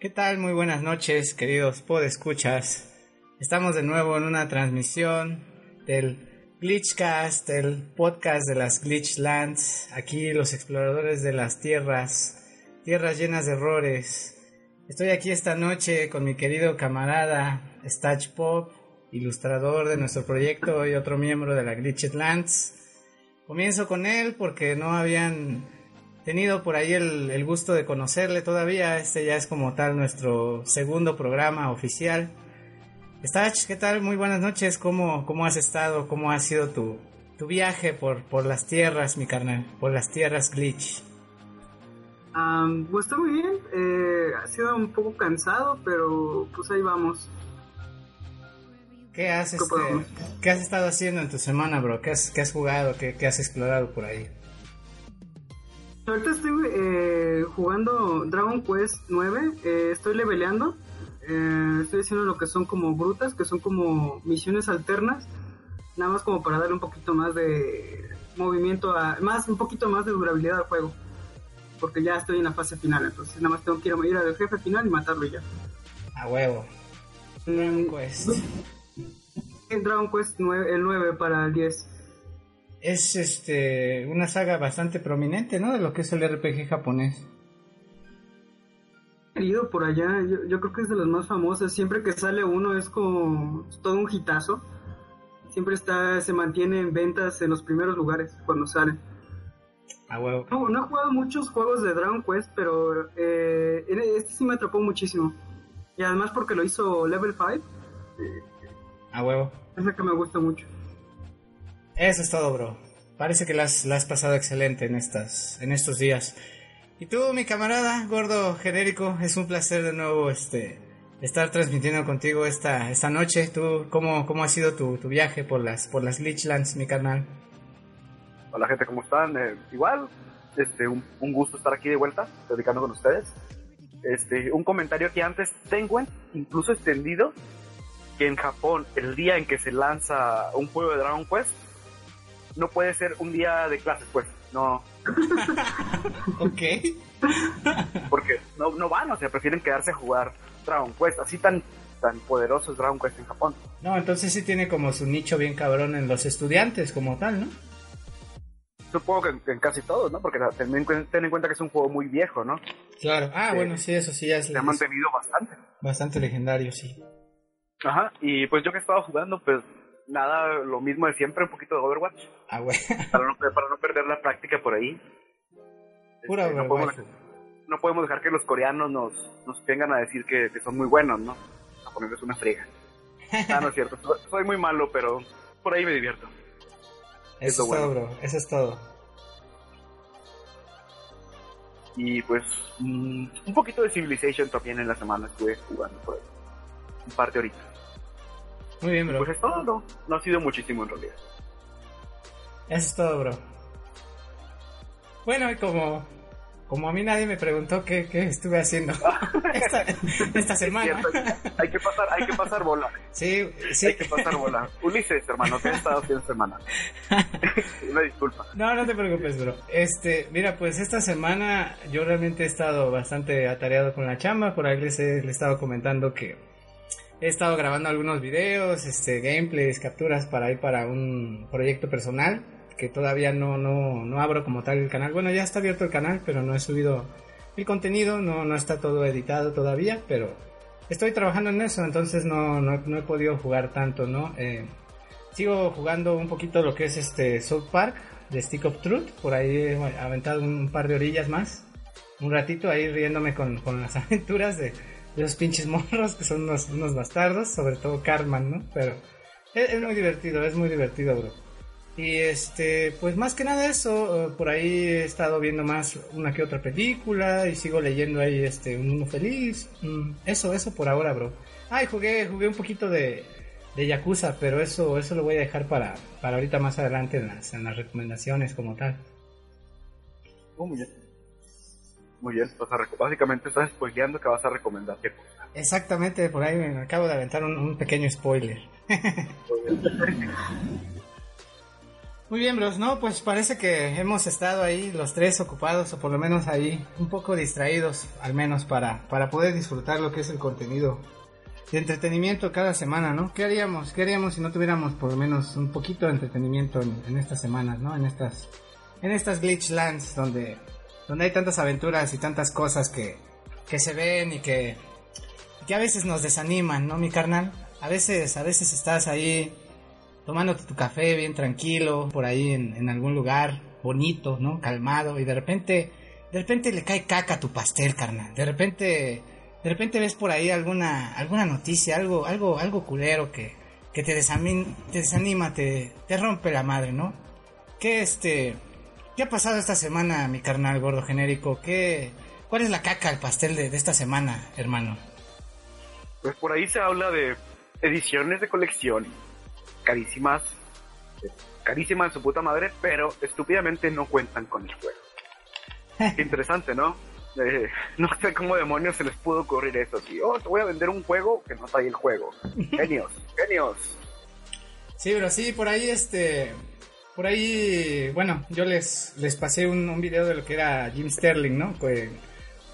¿Qué tal? Muy buenas noches, queridos podescuchas. Estamos de nuevo en una transmisión del Glitchcast, el podcast de las Glitchlands. Aquí los exploradores de las tierras, tierras llenas de errores. Estoy aquí esta noche con mi querido camarada Stach Pop, ilustrador de nuestro proyecto y otro miembro de la Glitchlands. Comienzo con él porque no habían tenido por ahí el, gusto de conocerle todavía. Este ya es como tal nuestro segundo programa oficial. Stach, ¿qué tal? Muy buenas noches. ¿Cómo, cómo has estado? ¿Cómo ha sido tu, tu viaje por, por las tierras, mi carnal? Por las tierras glitch. pues está muy bien. Eh, ha sido un poco cansado, pero pues ahí vamos. ¿Qué has, este, ¿qué has estado haciendo en tu semana, bro? ¿Qué has, qué has jugado? ¿Qué, ¿Qué has explorado por ahí? Ahorita estoy eh, jugando Dragon Quest 9, eh, estoy leveleando, eh, estoy haciendo lo que son como brutas, que son como misiones alternas, nada más como para darle un poquito más de movimiento, a, más un poquito más de durabilidad al juego, porque ya estoy en la fase final, entonces nada más tengo que ir al jefe final y matarlo ya. A huevo. Dragon Quest. Dragon Quest 9, el 9 para el 10 es este una saga bastante prominente, ¿no? De lo que es el RPG japonés. Querido por allá, yo, creo que es de las más famosas. Siempre que sale uno es como todo un hitazo. Siempre está, se mantiene en ventas en los primeros lugares cuando sale. Ah, huevo. No, no he jugado muchos juegos de Dragon Quest, pero eh, este sí me atrapó muchísimo. Y además porque lo hizo Level 5. Eh, a huevo. Es la que me gusta mucho. Eso es todo, bro. Parece que la has, pasado excelente en, estas, en estos días. Y tú, mi camarada, gordo genérico, es un placer de nuevo este, estar transmitiendo contigo esta, esta noche. ¿Tú, cómo, cómo ha sido tu, viaje por las, por las Glitchlands, mi carnal? Hola, gente, ¿cómo están? Eh, igual, este, un, gusto estar aquí de vuelta, dedicando con ustedes. Este, un comentario que antes tengo incluso extendido, que en Japón, el día en que se lanza un juego de Dragon Quest, no puede ser un día de clases, pues, no. ok. Porque no, no van, o sea, prefieren quedarse a jugar Dragon Quest, así tan, tan poderoso es Dragon Quest en Japón. No, entonces sí tiene como su nicho bien cabrón en los estudiantes como tal, ¿no? Supongo que en, casi todos, ¿no? Porque ten en, cuenta que es un juego muy viejo, ¿no? Claro, ah, bueno, sí, eso sí ya es... Se ha mantenido bastante. Bastante legendario, sí. Ajá, y pues yo que he estado jugando, pues nada, lo mismo de siempre, un poquito de Overwatch. Ah, güey. Para no, para no perder la práctica por ahí. Pura este, no, podemos, no, podemos, dejar que los coreanos nos, nos vengan a decir que, son muy buenos, ¿no? A ponerles una friega. Ah, no es cierto. Soy muy malo, pero por ahí me divierto. Eso, es todo, bro. Eso es todo. Y pues, mm, un poquito de Civilization también en la semana estuve jugando por ahí. Un par de horitas. Muy bien, bro. Pues es todo, no, no ha sido muchísimo en realidad. Eso es todo, bro. Bueno, y como, como a mí nadie me preguntó qué, qué estuve haciendo esta, semana. hay que pasar, hay que pasar bola. Sí, sí. Hay que pasar bola. Ulises, hermano, ¿qué has estado haciendo semana? Una disculpa. No, no te preocupes, bro. Este, mira, pues esta semana yo realmente he estado bastante atareado con la chamba. Por ahí les he, les he estado comentando que He estado grabando algunos videos, este, gameplays, capturas para ir para un proyecto personal que todavía no, no, no abro como tal el canal. Bueno, ya está abierto el canal, pero no he subido el contenido, no, no está todo editado todavía, pero estoy trabajando en eso, entonces no, no, no he podido jugar tanto, ¿no? Eh, sigo jugando un poquito lo que es este South Park de Stick of Truth, por ahí he aventado un par de orillas más, un ratito ahí riéndome con, con las aventuras de los pinches morros que son unos, unos bastardos, sobre todo Carman, ¿no? Pero es, muy divertido, es muy divertido, bro. Y este, pues más que nada eso, eh, por ahí he estado viendo más una que otra película y sigo leyendo ahí este Un Mundo Feliz. Mm, eso, eso por ahora, bro. Ay, jugué, jugué un poquito de, de Yakuza, pero eso, eso lo voy a dejar para, para ahorita más adelante en las, en las recomendaciones como tal. Oh, muy bien. Muy bien, básicamente estás spoileando que vas a recomendar qué cosa. Exactamente, por ahí me acabo de aventar un, pequeño spoiler. Muy bien, bros, no, pues parece que hemos estado ahí los tres ocupados o por lo menos ahí un poco distraídos, al menos para, para poder disfrutar lo que es el contenido de entretenimiento cada semana, ¿no? ¿Qué haríamos? ¿Qué haríamos si no tuviéramos por lo menos un poquito de entretenimiento en, estas semanas, ¿no? En estas, en estas glitchlands donde, donde hay tantas aventuras y tantas cosas que, que se ven y que, que a veces nos desaniman, ¿no, mi carnal? A veces, a veces estás ahí tomándote tu café bien tranquilo, por ahí en, algún lugar bonito, ¿no? Calmado, y de repente, de repente le cae caca a tu pastel, carnal. De repente, de repente ves por ahí alguna, alguna noticia, algo, algo, algo culero que, que te, te desanima, te, te rompe la madre, ¿no? ¿Qué este, qué ha pasado esta semana, mi carnal gordo genérico? ¿Qué, cuál es la caca al pastel de, de esta semana, hermano? Pues por ahí se habla de ediciones de colección carísimas, carísimas en su puta madre, pero estúpidamente no cuentan con el juego. Interesante, ¿no? Eh, no sé cómo demonios se les pudo ocurrir eso. Oh, te voy a vender un juego que no trae el juego. Genios, genios. Sí, pero sí, por ahí este... Por ahí, bueno, yo les, les pasé un, un video de lo que era Jim Sterling, ¿no? Pues,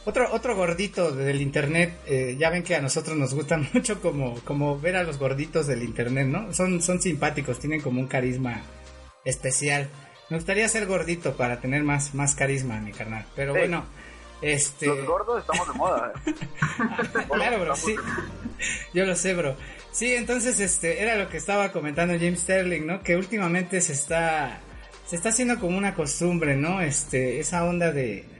otro, otro gordito del internet, eh, ya ven que a nosotros nos gusta mucho como, como ver a los gorditos del internet, ¿no? Son, son simpáticos, tienen como un carisma especial. Me gustaría ser gordito para tener más, más carisma, mi carnal. Pero bueno, este... Los gordos estamos de moda. ¿eh? claro, bro, sí. Yo lo sé, bro. Sí, entonces este era lo que estaba comentando James Sterling, ¿no? Que últimamente se está se está haciendo como una costumbre, ¿no? Este esa onda de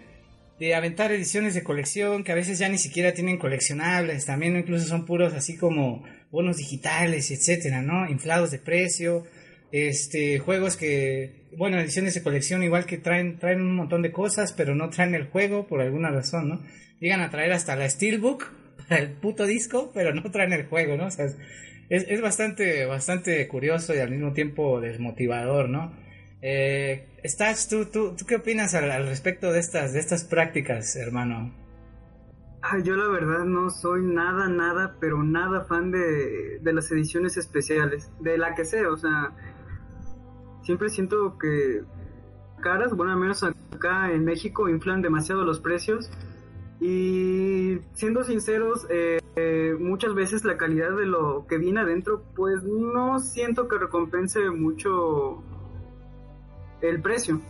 de aventar ediciones de colección que a veces ya ni siquiera tienen coleccionables, también incluso son puros así como bonos digitales, etcétera, ¿no? Inflados de precio, este, juegos que, bueno, ediciones de colección igual que traen, traen un montón de cosas, pero no traen el juego por alguna razón, ¿no? Llegan a traer hasta la Steelbook para el puto disco, pero no traen el juego, ¿no? O sea, es, es bastante, bastante curioso y al mismo tiempo desmotivador, ¿no? Eh, Stats, ¿tú, tú, qué opinas al, respecto de estas, de estas prácticas, hermano? yo la verdad no soy nada, nada, pero nada fan de, de las ediciones especiales, de la que sea, o sea, siempre siento que caras, bueno, al menos acá en México inflan demasiado los precios y siendo sinceros, eh, eh, muchas veces la calidad de lo que viene adentro, pues no siento que recompense mucho el precio.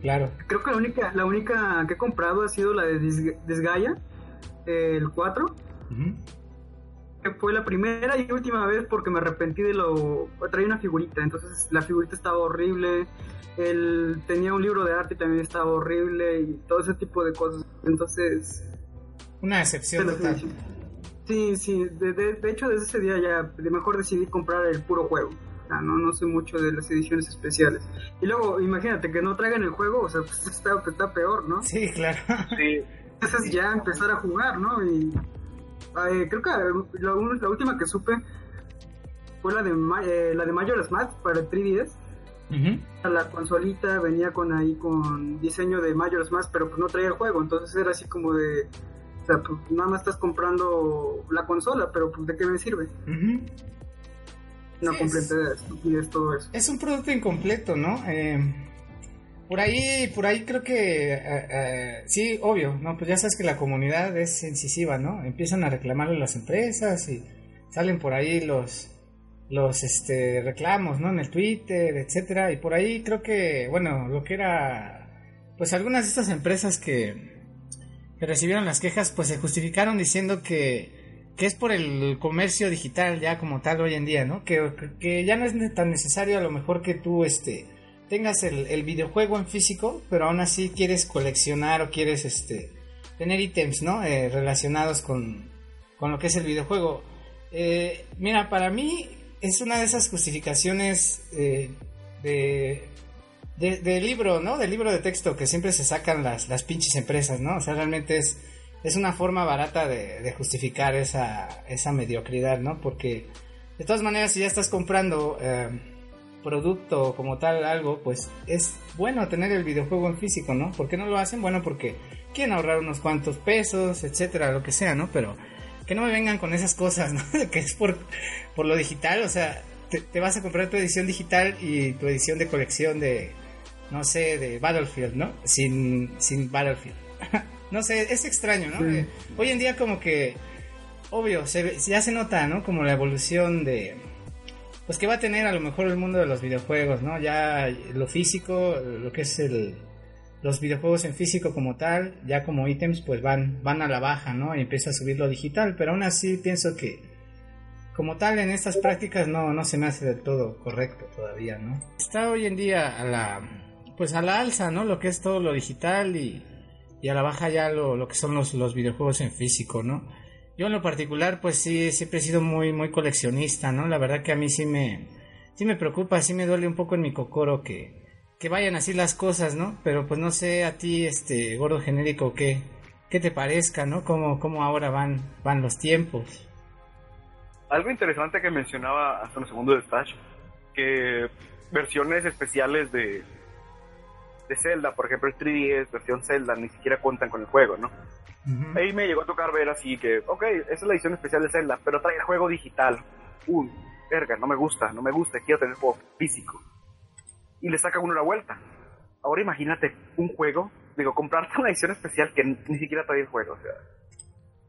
Claro. Creo que la única, la única que he comprado ha sido la de Desgaya, el 4. Que fue la primera y última vez porque me arrepentí de lo... Traía una figurita, entonces la figurita estaba horrible. Él tenía un libro de arte y también estaba horrible y todo ese tipo de cosas. Entonces... Una excepción total. Sí, sí. De, de, hecho, desde ese día ya de mejor decidí comprar el puro juego no, no sé mucho de las ediciones especiales. Y luego, imagínate que no traigan el juego, o sea, pues está, está peor, ¿no? Sí, claro. Sí. Entonces ya empezar a jugar, ¿no? Y creo que la, última que supe fue la de, eh, la de Majora's Mask para el 3DS. La consolita venía con ahí con diseño de Majora's Mask, pero pues no traía el juego, entonces era así como de... O sea, pues nada más estás comprando la consola, pero pues de qué me sirve no es, todo eso. Es un producto incompleto, ¿no? Eh, por ahí, por ahí creo que eh, eh, sí, obvio, ¿no? Pues ya sabes que la comunidad es incisiva, ¿no? Empiezan a reclamarle las empresas y salen por ahí los los este reclamos, ¿no? En el Twitter, etcétera, y por ahí creo que, bueno, lo que era pues algunas de estas empresas que, que recibieron las quejas pues se justificaron diciendo que que es por el comercio digital ya como tal hoy en día, ¿no? Que, que ya no es tan necesario a lo mejor que tú este tengas el, videojuego en físico, pero aún así quieres coleccionar o quieres este tener ítems, ¿no? Eh, relacionados con, con, lo que es el videojuego. Eh, mira, para mí es una de esas justificaciones eh, de, de, libro, ¿no? Del libro de texto que siempre se sacan las, las pinches empresas, ¿no? O sea, realmente es es una forma barata de, justificar esa, esa, mediocridad, ¿no? Porque de todas maneras, si ya estás comprando eh, producto como tal, algo, pues es bueno tener el videojuego en físico, ¿no? ¿Por qué no lo hacen? Bueno, porque quieren ahorrar unos cuantos pesos, etcétera, lo que sea, ¿no? Pero que no me vengan con esas cosas, ¿no? que es por, por lo digital, o sea, te, vas a comprar tu edición digital y tu edición de colección de, no sé, de Battlefield, ¿no? Sin, sin Battlefield. No sé, es extraño, ¿no? Hoy en día como que, obvio, se, ya se nota, ¿no? Como la evolución de, pues que va a tener a lo mejor el mundo de los videojuegos, ¿no? Ya lo físico, lo que es el los videojuegos en físico como tal, ya como ítems, pues van, van a la baja, ¿no? Y empieza a subir lo digital, pero aún así pienso que como tal en estas prácticas no, no se me hace del todo correcto todavía, ¿no? Está hoy en día a la, pues a la alza, ¿no? Lo que es todo lo digital y, y a la baja ya lo, lo que son los, los videojuegos en físico, ¿no? Yo en lo particular, pues sí, siempre he sido muy, muy coleccionista, ¿no? La verdad que a mí sí me, sí me preocupa, sí me duele un poco en mi cocoro que, que vayan así las cosas, ¿no? Pero pues no sé a ti, este gordo genérico, qué, qué te parezca, ¿no? Cómo, cómo ahora van, van los tiempos. Algo interesante que mencionaba hace un segundo de que versiones especiales de, de Zelda, por ejemplo el 3DS, versión Zelda, ni siquiera cuentan con el juego, ¿no? Ahí me llegó a tocar ver así que, ok, esa es la edición especial de Zelda, pero trae el juego digital. Uy, verga, no me gusta, no me gusta, quiero tener el juego físico y le saca uno la vuelta. Ahora imagínate un juego, digo, comprarte una edición especial que ni siquiera trae el juego, o sea,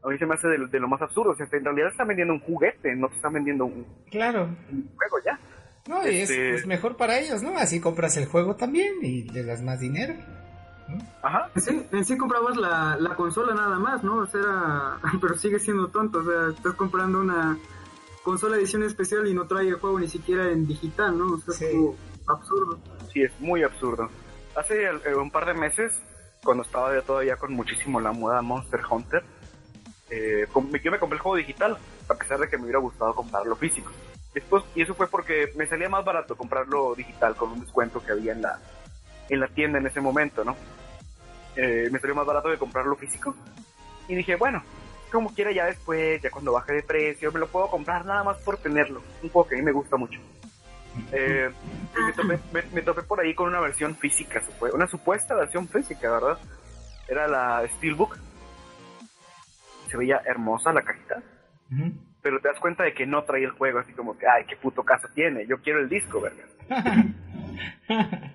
a mí se me hace de, lo más absurdo, o sea, en realidad están vendiendo un juguete, no te están vendiendo un, claro. juego ya. No, y es este pues, mejor para ellos, ¿no? Así compras el juego también y le das más dinero. Ajá. Sí, en sí comprabas la, la consola nada más, ¿no? O sea, pero sigue siendo tonto, o sea, estás comprando una consola edición especial y no trae el juego ni siquiera en digital, ¿no? O sea, sí absurdo. Sí, es muy absurdo. Hace eh, un par de meses, cuando estaba todavía con muchísimo la moda Monster Hunter, eh, yo me compré el juego digital, a pesar de que me hubiera gustado comprarlo físico. Y eso fue porque me salía más barato comprarlo digital con un descuento que había en la, en la tienda en ese momento, ¿no? Eh, me salió más barato de comprarlo físico. Y dije, bueno, como quiera ya después, ya cuando baje de precio, me lo puedo comprar nada más por tenerlo. Un juego que a mí me gusta mucho. Eh, me, topé, por ahí con una versión física, una supuesta versión física, ¿verdad? Era la Steelbook. Se veía hermosa la cajita. Pero te das cuenta de que no trae el juego, así como que, ay, qué puto caso tiene, yo quiero el disco, ¿verdad?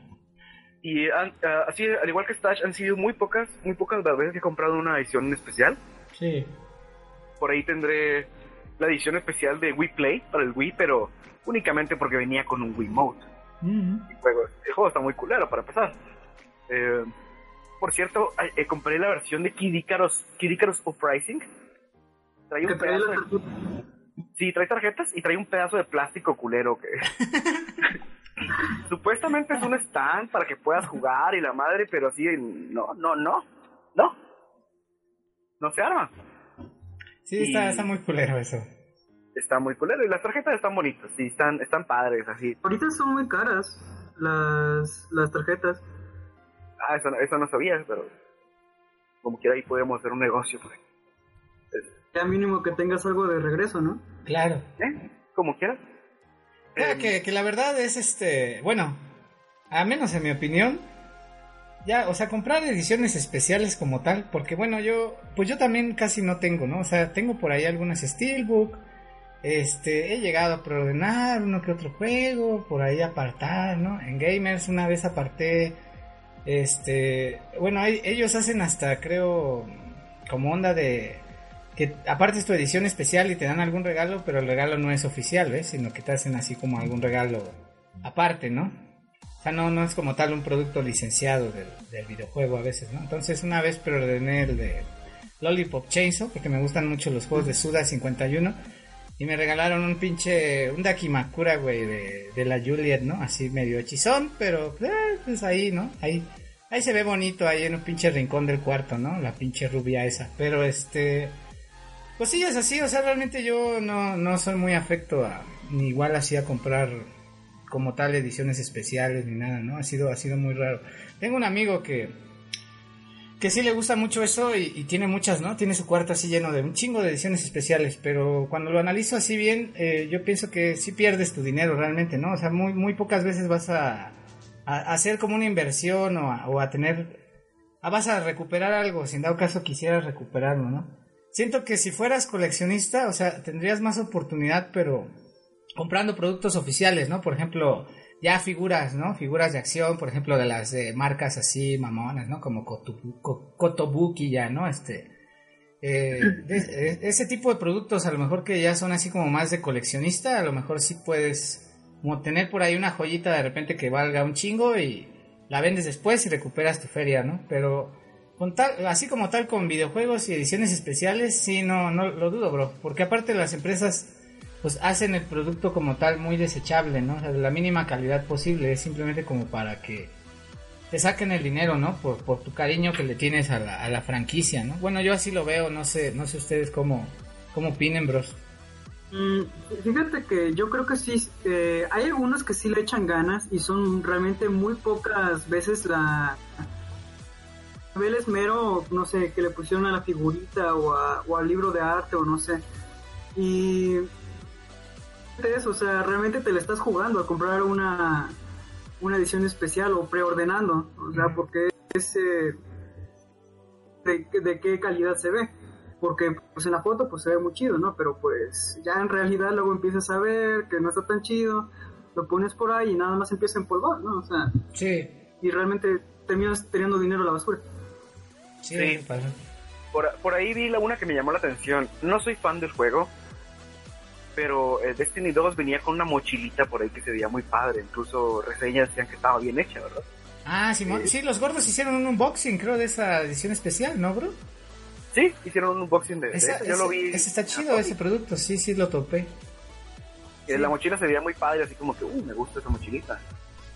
y ah, así, al igual que Stash, han sido muy pocas, muy pocas las veces que he comprado una edición especial. Sí. Por ahí tendré la edición especial de Wii Play para el Wii, pero únicamente porque venía con un Wiimote. el, juego, el, juego, está muy culero para empezar. Eh, por cierto, eh, compré la versión de Kid Icarus, Kid Icarus Uprising. Trae un pedazo de... Sí, trae tarjetas y trae un pedazo de plástico culero que... Supuestamente es un stand para que puedas jugar y la madre, pero así, no, no, no, no. No se arma. Sí, está, está muy culero eso está muy culero. Y las tarjetas están bonitas, sí, están, están padres, así. Ahorita son muy caras las, las tarjetas. Ah, eso, eso no sabía, pero como quiera ahí podemos hacer un negocio. Pues. Ya mínimo que tengas algo de regreso, ¿no? Claro. ¿Eh? Como quieras. Eh, que, que la verdad es este, bueno, a menos en mi opinión, ya, o sea, comprar ediciones especiales como tal, porque bueno, yo, pues yo también casi no tengo, ¿no? O sea, tengo por ahí algunas Steelbook, este, he llegado a preordenar uno que otro juego, por ahí apartar, ¿no? En Gamers una vez aparté, este, bueno, ellos hacen hasta, creo, como onda de que aparte es tu edición especial y te dan algún regalo, pero el regalo no es oficial, ¿ves? Sino que te hacen así como algún regalo aparte, ¿no? O sea, no, no es como tal un producto licenciado del, del videojuego a veces, ¿no? Entonces una vez preordené el de Lollipop Chainsaw, porque me gustan mucho los juegos de Suda 51 y me regalaron un pinche, un Dakimakura, güey, de, de la Juliet, ¿no? Así medio hechizón, pero eh, pues ahí, ¿no? Ahí, ahí se ve bonito, ahí en un pinche rincón del cuarto, ¿no? La pinche rubia esa. Pero este, pues sí, es así, o sea, realmente yo no, no soy muy afecto a, ni igual así a comprar como tal ediciones especiales ni nada, ¿no? Ha sido, ha sido muy raro. Tengo un amigo que, que sí le gusta mucho eso y, tiene muchas, ¿no? Tiene su cuarto así lleno de un chingo de ediciones especiales, pero cuando lo analizo así bien, eh, yo pienso que sí pierdes tu dinero realmente, ¿no? O sea, muy, muy pocas veces vas a, hacer como una inversión o a, tener, a, vas a recuperar algo, si en dado caso quisieras recuperarlo, ¿no? Siento que si fueras coleccionista, o sea, tendrías más oportunidad, pero comprando productos oficiales, ¿no? Por ejemplo, ya figuras, ¿no? Figuras de acción, por ejemplo, de las de marcas así mamonas, ¿no? Como Kotobuki ya, ¿no? Este, eh, ese tipo de productos a lo mejor que ya son así como más de coleccionista, a lo mejor sí puedes como tener por ahí una joyita de repente que valga un chingo y la vendes después y recuperas tu feria, ¿no? Pero con tal, así como tal con videojuegos y ediciones especiales, sí, no, no lo dudo, bro. Porque aparte las empresas pues hacen el producto como tal muy desechable, ¿no? O sea, de la mínima calidad posible, es simplemente como para que te saquen el dinero, ¿no? Por, por tu cariño que le tienes a la, a la franquicia, ¿no? Bueno, yo así lo veo, no sé, no sé ustedes cómo, cómo opinen, bros. Mm, fíjate que yo creo que sí, eh, hay algunos que sí le echan ganas y son realmente muy pocas veces la... Abel mero, no sé, que le pusieron a la figurita o, o al libro de arte o no sé. Y eso, o sea, realmente te le estás jugando a comprar una, una edición especial o preordenando, o sea, porque es eh, de, de, qué calidad se ve porque pues en la foto pues se ve muy chido, ¿no? Pero pues ya en realidad luego empiezas a ver que no está tan chido, lo pones por ahí y nada más empieza a empolvar, ¿no? O sea, sí. Y realmente terminas teniendo dinero a la basura. Sí, Por, por, ahí vi la una que me llamó la atención. No soy fan del juego, pero eh, Destiny 2 venía con una mochilita por ahí que se veía muy padre. Incluso reseñas decían que estaba bien hecha, ¿verdad? Ah, sí, sí, los gordos hicieron un unboxing, creo, de esa edición especial, ¿no, bro? Sí, hicieron un unboxing de, eso. Yo lo vi. Ese está chido, ese producto. Sí, sí, lo topé. La mochila se veía muy padre, así como que, uh, me gusta esa mochilita.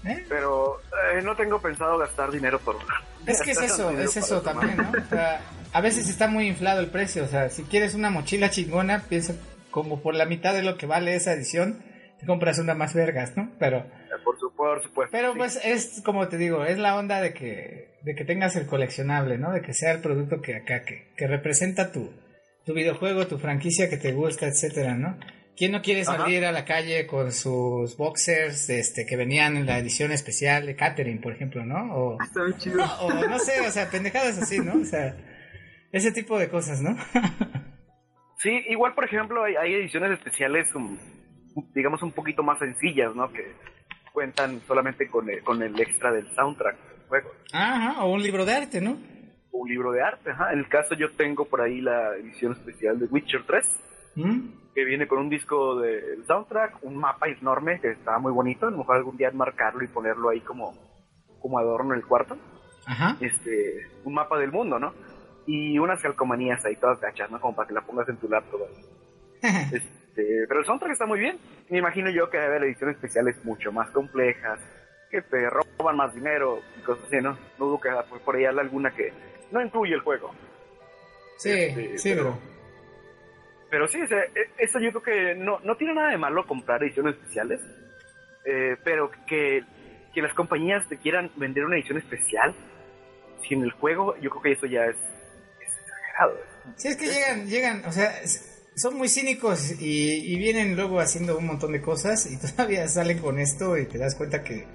¿Eh? Pero eh, no tengo pensado gastar dinero por. Es que es eso, es eso también, ¿no? O sea, a veces está muy inflado el precio. O sea, si quieres una mochila chingona, piensa como por la mitad de lo que vale esa edición, te compras una más vergas, ¿no? Pero por supuesto. Pero pues es como te digo, es la onda de que, de que tengas el coleccionable, ¿no? De que sea el producto que acá, que, que representa tu, tu videojuego, tu franquicia que te gusta, etcétera, ¿no? ¿Quién no quiere salir a la calle con sus boxers este, que venían en la edición especial de Catherine, por ejemplo, ¿no? O, No, o no sé, o sea, pendejadas así, ¿no? O sea, ese tipo de cosas, ¿no? sí, igual, por ejemplo, hay, hay ediciones especiales, digamos, un poquito más sencillas, ¿no? Que cuentan solamente con el, con el extra del soundtrack del juego. Ajá, o un libro de arte, ¿no? Un libro de arte, ajá. En el caso yo tengo por ahí la edición especial de Witcher 3, ¿Mm? que viene con un disco del soundtrack, un mapa enorme que está muy bonito, a lo mejor algún día enmarcarlo y ponerlo ahí como, como adorno en el cuarto. Ajá. Este, un mapa del mundo, ¿no? Y unas calcomanías ahí todas gachas, ¿no? Como para que la pongas en tu laptop. Este, pero el soundtrack está muy bien. Me imagino yo que debe haber ediciones especiales mucho más complejas, que te roban más dinero y cosas así, ¿no? No dudo que por ahí haya alguna que no incluye el juego. Sí, este, sí, pero... Pero sí, o sea, e, eso yo creo que no, no tiene nada de malo comprar ediciones especiales, eh, pero que, que las compañías te quieran vender una edición especial sin el juego, yo creo que eso ya es, es exagerado. Sí, es que llegan, llegan, o sea, son muy cínicos y, vienen luego haciendo un montón de cosas y todavía salen con esto y te das cuenta que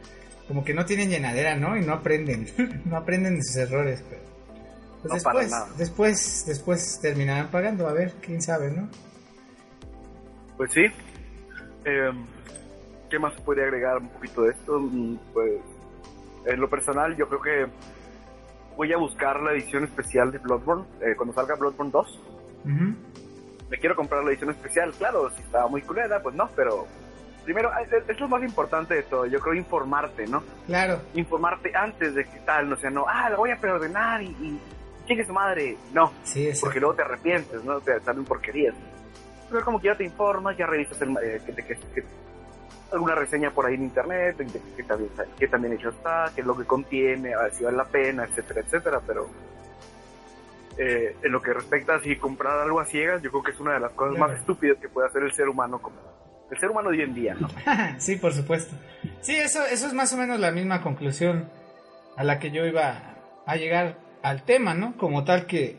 como que no tienen llenadera, ¿no? Y no aprenden, no aprenden de sus errores. Pero pues después, después, después terminarán pagando, a ver, quién sabe, ¿no? Pues sí. Em, ¿Qué más puede agregar un poquito de esto? Mm, pues en lo personal yo creo que voy a buscar la edición especial de Bloodborne eh, cuando salga Bloodborne 2 me quiero comprar la edición especial, claro, si estaba muy culera, pues no, pero primero, es, lo más importante de todo, yo creo informarte, ¿no? Claro. Informarte antes de que tal, no sea, no, ah, la voy a preordenar y, y ¿quién es su madre? No, sí, porque luego te arrepientes, ¿no? Te salen porquerías. Pero como que ya te informas, ya revisas el, eh, que, que, alguna reseña por ahí en internet, que, también, que también hecho está, qué es lo que contiene, a ver si vale la pena, etcétera, etcétera, pero eh, en lo que respecta a si comprar algo a ciegas, yo creo que es una de las cosas más estúpidas que puede hacer el ser humano como el ser humano de hoy en día, ¿no? sí, por supuesto. Sí, eso, eso es más o menos la misma conclusión a la que yo iba a llegar al tema, ¿no? Como tal que,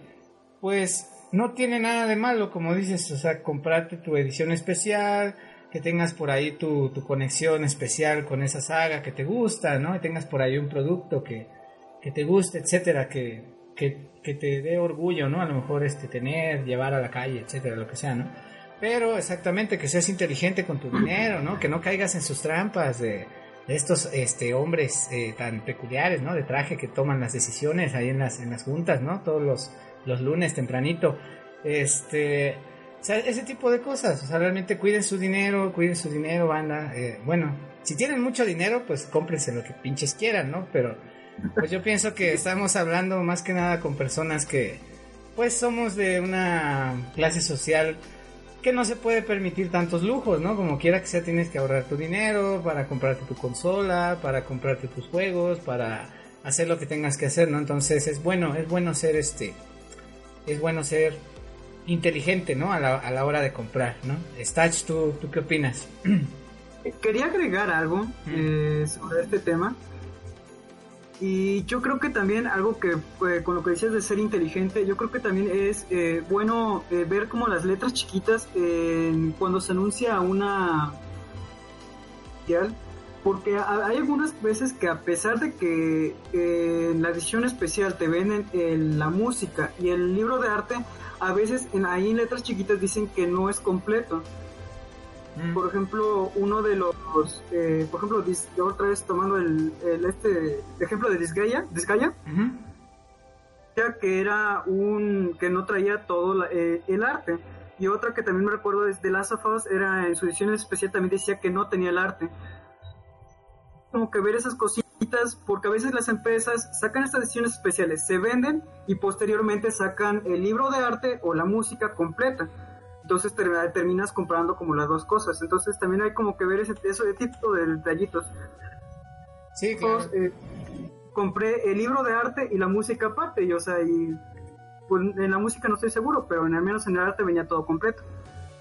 pues, no tiene nada de malo, como dices, o sea, comprarte tu edición especial, que tengas por ahí tu, conexión especial con esa saga que te gusta, ¿no? Y tengas por ahí un producto que, que te guste, etcétera, que que, te dé orgullo, ¿no? A lo mejor este, tener, llevar a la calle, etcétera, lo que sea, ¿no? Pero exactamente, que seas inteligente con tu dinero, ¿no? Que no caigas en sus trampas de, estos este, hombres eh, tan peculiares, ¿no? De traje que toman las decisiones ahí en las, en las juntas, ¿no? Todos los, los lunes tempranito. Este, ese tipo de cosas. O sea, realmente cuiden su dinero, cuiden su dinero, banda. Eh, bueno, si tienen mucho dinero, pues cómprense lo que pinches quieran, ¿no? Pero pues yo pienso que estamos hablando más que nada con personas que pues somos de una clase social que no se puede permitir tantos lujos, ¿no? Como quiera que sea, tienes que ahorrar tu dinero para comprarte tu consola, para comprarte tus juegos, para hacer lo que tengas que hacer, ¿no? Entonces es bueno, es bueno ser este, es bueno ser inteligente, ¿no? A la, a la hora de comprar, ¿no? Stach, ¿tú, ¿tú qué opinas? Quería agregar algo eh, sobre este tema. Y yo creo que también algo que eh, con lo que decías de ser inteligente, yo creo que también es eh, bueno ver como las letras chiquitas cuando se anuncia una porque hay algunas veces que a pesar de que en la edición especial te venden la música y el libro de arte, a veces en, ahí en letras chiquitas dicen que no es completo. Mm. Por ejemplo, uno de los, eh, por ejemplo, yo otra vez tomando el, este ejemplo de Disgaea, Disgaea, que era un, que no traía todo eh, el arte. Y otra que también me recuerdo es de Last of Us, era en su edición especial también decía que no tenía el arte. Como que ver esas cositas porque a veces las empresas sacan estas ediciones especiales, se venden y posteriormente sacan el libro de arte o la música completa. Entonces terminas comprando como las dos cosas. Entonces también hay como que ver ese, eso de tipo de detallitos. Sí, claro. Eh, compré el libro de arte y la música aparte. Y, o sea, y pues, en la música no estoy seguro, pero en al menos en el arte venía todo completo.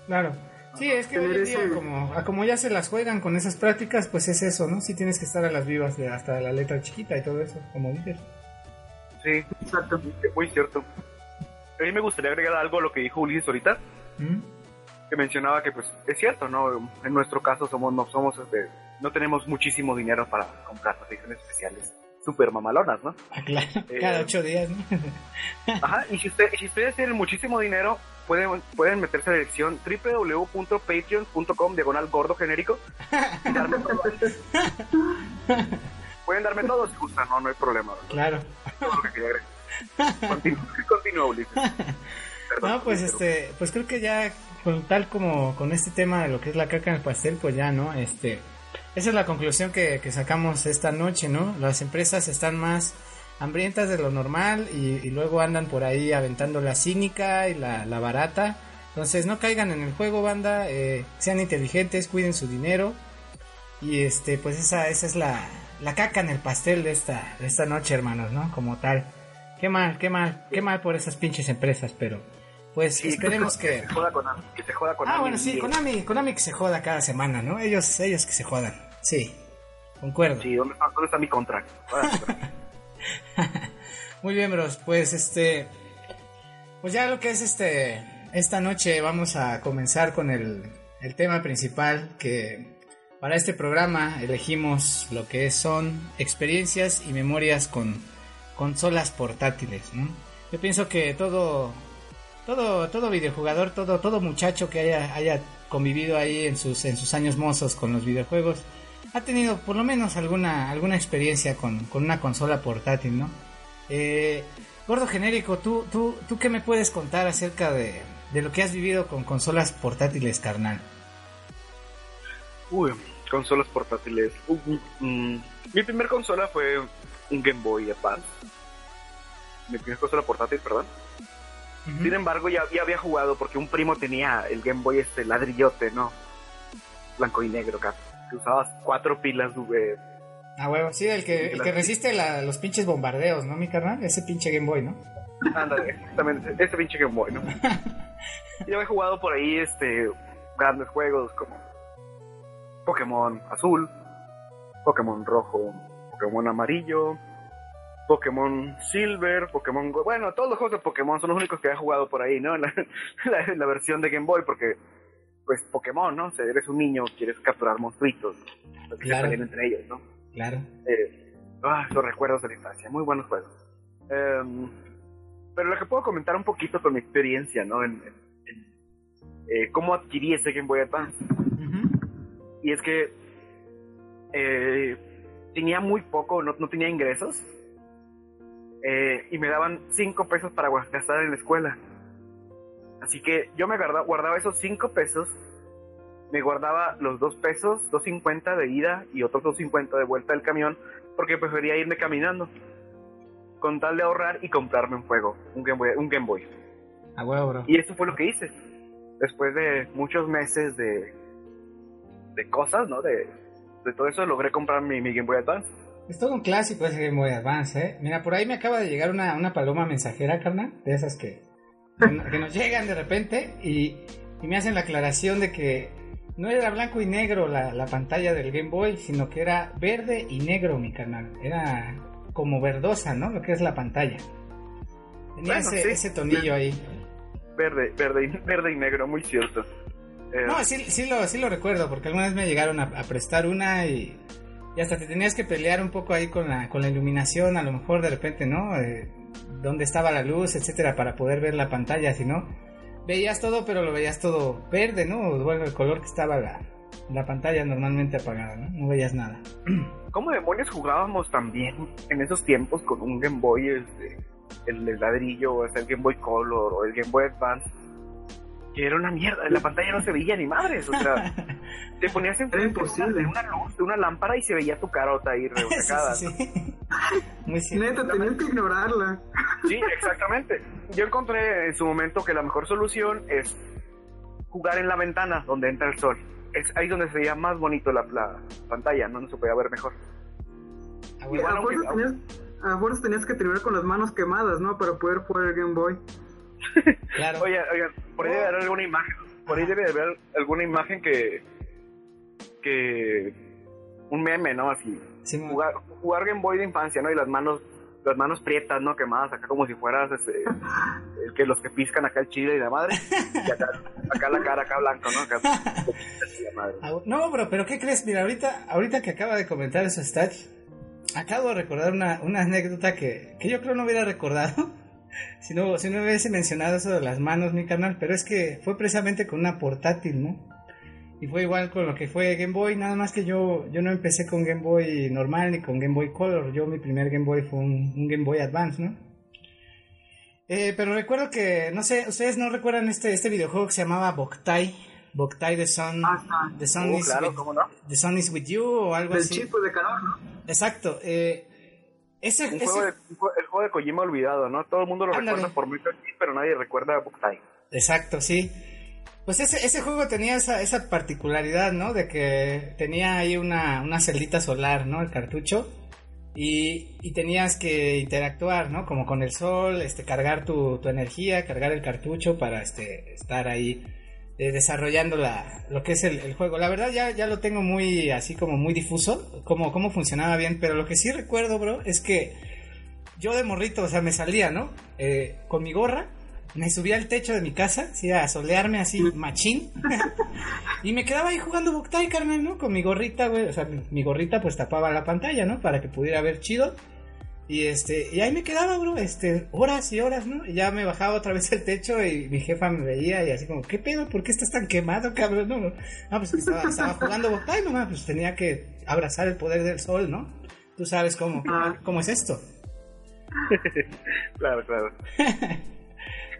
Claro. Sí, es que hoy en día, como, como ya se las juegan con esas prácticas, pues es eso, ¿no? Sí tienes que estar a las vivas de hasta la letra chiquita y todo eso, como dices. Sí, exacto, muy cierto. A mí me gustaría agregar algo a lo que dijo Ulises ahorita, ¿Mm? que mencionaba que pues es cierto, ¿no? En nuestro caso somos no somos este, no tenemos muchísimo dinero para comprar ediciones especiales super mamalonas, ¿no? Ah, claro, eh, cada ocho días, ¿no? ajá, y si, usted, si ustedes tienen muchísimo dinero, pueden, pueden meterse a la dirección www.patreon.com diagonal gordo genérico y darme todo. pueden darme todo si gustan, no, no hay problema. Claro. Continúa, Ulises. No, pues este, pues creo que ya con, tal como con este tema de lo que es la caca en el pastel, pues ya, ¿no? Este, esa es la conclusión que, que sacamos esta noche, ¿no? Las empresas están más hambrientas de lo normal y, luego andan por ahí aventando la cínica y la, barata. Entonces no caigan en el juego, banda, eh, sean inteligentes, cuiden su dinero. Y este, pues esa, esa es la, la caca en el pastel de esta, de esta noche, hermanos, ¿no? Como tal. Qué mal, qué mal, qué mal por esas pinches empresas, pero pues esperemos que... Que se joda Konami, que se joda Ah, bueno, sí, Konami, Konami que se joda cada semana, ¿no? Ellos, ellos que se jodan, sí, concuerdo. Sí, ¿dónde está, dónde está mi contrato? Muy bien, bros. Pues este. Pues ya lo que es este. Esta noche vamos a comenzar con el, el tema principal que para este programa elegimos lo que son experiencias y memorias con consolas portátiles. Yo pienso que todo, todo, todo videojugador, todo, todo muchacho que haya, haya convivido ahí en sus, en sus años mozos con los videojuegos, ha tenido por lo menos alguna, alguna experiencia con, una consola portátil, ¿no? Eh, gordo genérico, ¿tú, tú, ¿tú qué me puedes contar acerca de, lo que has vivido con consolas portátiles, carnal? Uy, consolas portátiles. Uh, mi primer consola fue un Game Boy Advance. Mi primera consola portátil, perdón. Sin embargo, ya, ya, había jugado porque un primo tenía el Game Boy este ladrillote, ¿no? Blanco y negro, casi que usabas cuatro pilas, güey. Ah, huevo, sí, el que, el que resiste los pinches bombardeos, ¿no, mi carnal? Ese pinche Game Boy, ¿no? Ándale, exactamente, ese pinche Game Boy, ¿no? Yo he jugado por ahí, este, grandes juegos como Pokémon Azul, Pokémon Rojo, Pokémon Amarillo, Pokémon Silver, Pokémon... Bueno, todos los juegos de Pokémon son los únicos que he jugado por ahí, ¿no? la, la versión de Game Boy, porque pues Pokémon, ¿no? O sea, eres un niño, quieres capturar monstruitos, los que claro. se entre ellos, ¿no? Claro. Eh, ah, los recuerdos de la infancia, muy buenos juegos. Em, pero lo que puedo comentar un poquito con mi experiencia, ¿no? En, eh, cómo adquirí ese Game Boy Advance. Y es que eh, tenía muy poco, no, no tenía ingresos. Eh, y me daban 5 pesos para gastar en la escuela. Así que yo me guarda- guardaba esos 5 pesos, me guardaba los 2 pesos, 2.50 de ida y otros 2.50 de vuelta del camión, porque prefería irme caminando, con tal de ahorrar y comprarme un juego, un Game Boy. Un Game Boy. A huevo, bro. Y eso fue lo que hice. Después de muchos meses de, de cosas, ¿no? De, de todo eso logré comprar mi, mi Game Boy Advance. Es todo un clásico ese Game Boy Advance, ¿eh? Mira, por ahí me acaba de llegar una, una paloma mensajera, carnal, de esas que, que, nos llegan de repente y, y me hacen la aclaración de que no era blanco y negro la, la pantalla del Game Boy, sino que era verde y negro, mi carnal. Era como verdosa, ¿no? Lo que es la pantalla. Tenía Bueno, ese, sí. ese tonillo ahí. Verde, verde, y, verde y negro, muy cierto. Eh, No, sí, sí, lo, sí lo recuerdo, porque alguna vez me llegaron a, a prestar una y, y hasta te tenías que pelear un poco ahí con la, con la iluminación, a lo mejor de repente, ¿no? Eh, dónde estaba la luz, etcétera, para poder ver la pantalla, si no, veías todo, pero lo veías todo verde, ¿no? Bueno, el color que estaba la, la pantalla normalmente apagada, ¿no? No veías nada. ¿Cómo demonios jugábamos también en esos tiempos con un Game Boy, este, el, de ladrillo, o sea, el Game Boy Color o el Game Boy Advance? Que era una mierda, en la pantalla no se veía ni madres, o sea, te ponías en Era imposible. de una luz, de una lámpara y se veía tu carota ahí sí, reflejada. sí. Neta, tenías que ignorarla. Sí, exactamente. Yo encontré en su momento que la mejor solución es jugar en la ventana donde entra el sol. Es ahí donde se veía más bonito la, la pantalla, no, no se podía ver mejor. Huevo. a, fuerzas tenías, tenías que terminar con las manos quemadas, ¿no? Para poder jugar el Game Boy. Claro. Oye, oigan, por ahí debe haber alguna imagen, por ahí debe de haber alguna imagen que que un meme, ¿no? Así Sí, jugar, jugar Game Boy de infancia, ¿no? Y las manos las manos prietas, ¿no? Quemadas acá como si fueras ese, el que los que piscan acá el chile y la madre. Y acá, acá la cara acá blanco, ¿no? Acá la madre. No, bro, pero ¿qué crees? Mira, ahorita, ahorita que acaba de comentar eso, Stats, acabo de recordar una, una anécdota que, que yo creo no hubiera recordado si no, si no hubiese mencionado eso de las manos, mi canal, pero es que fue precisamente con una portátil, ¿no? Y fue igual con lo que fue Game Boy, nada más que yo, yo no empecé con Game Boy normal ni con Game Boy Color, yo mi primer Game Boy fue un, un Game Boy Advance, ¿no? Eh, pero recuerdo que, no sé, ustedes no recuerdan este, este videojuego que se llamaba Boktai, Boktai The Sun, Ah. The Sun, Oh, is claro, with, cómo no. The Sun is with You o algo Del así. chico de calor, ¿no? Exacto. Eh, ese, Un ese- juego de, el juego de Kojima olvidado, ¿no? Todo el mundo lo Ándale. recuerda por Metal Gear, pero nadie recuerda a Boktai. Exacto, sí. Pues ese, ese juego tenía esa, esa particularidad, ¿no? De que tenía ahí una, una celdita solar, ¿no? El cartucho. Y, y tenías que interactuar, ¿no? Como con el sol, este, cargar tu, tu energía, cargar el cartucho para este, estar ahí eh, desarrollando la, lo que es el, el juego. La verdad ya, ya lo tengo muy, así como muy difuso, como cómo funcionaba bien, pero lo que sí recuerdo, bro, es que yo de morrito, o sea, me salía, ¿no? Eh, con mi gorra, me subía al techo de mi casa, sí, a solearme así, machín. y me quedaba ahí jugando Boktai, carnal, ¿no? Con mi gorrita, güey. O sea, mi, mi gorrita pues tapaba la pantalla, ¿no? Para que pudiera ver chido. Y este, y ahí me quedaba, bro, este, horas y horas, ¿no? Y ya me bajaba otra vez al techo y mi jefa me veía y así como, ¿qué pedo? ¿Por qué estás tan quemado, cabrón? No, no pues estaba, estaba jugando Boktai, mamá, pues tenía que abrazar el poder del sol, ¿no? Tú sabes cómo, Ah. cómo es esto. Claro, claro.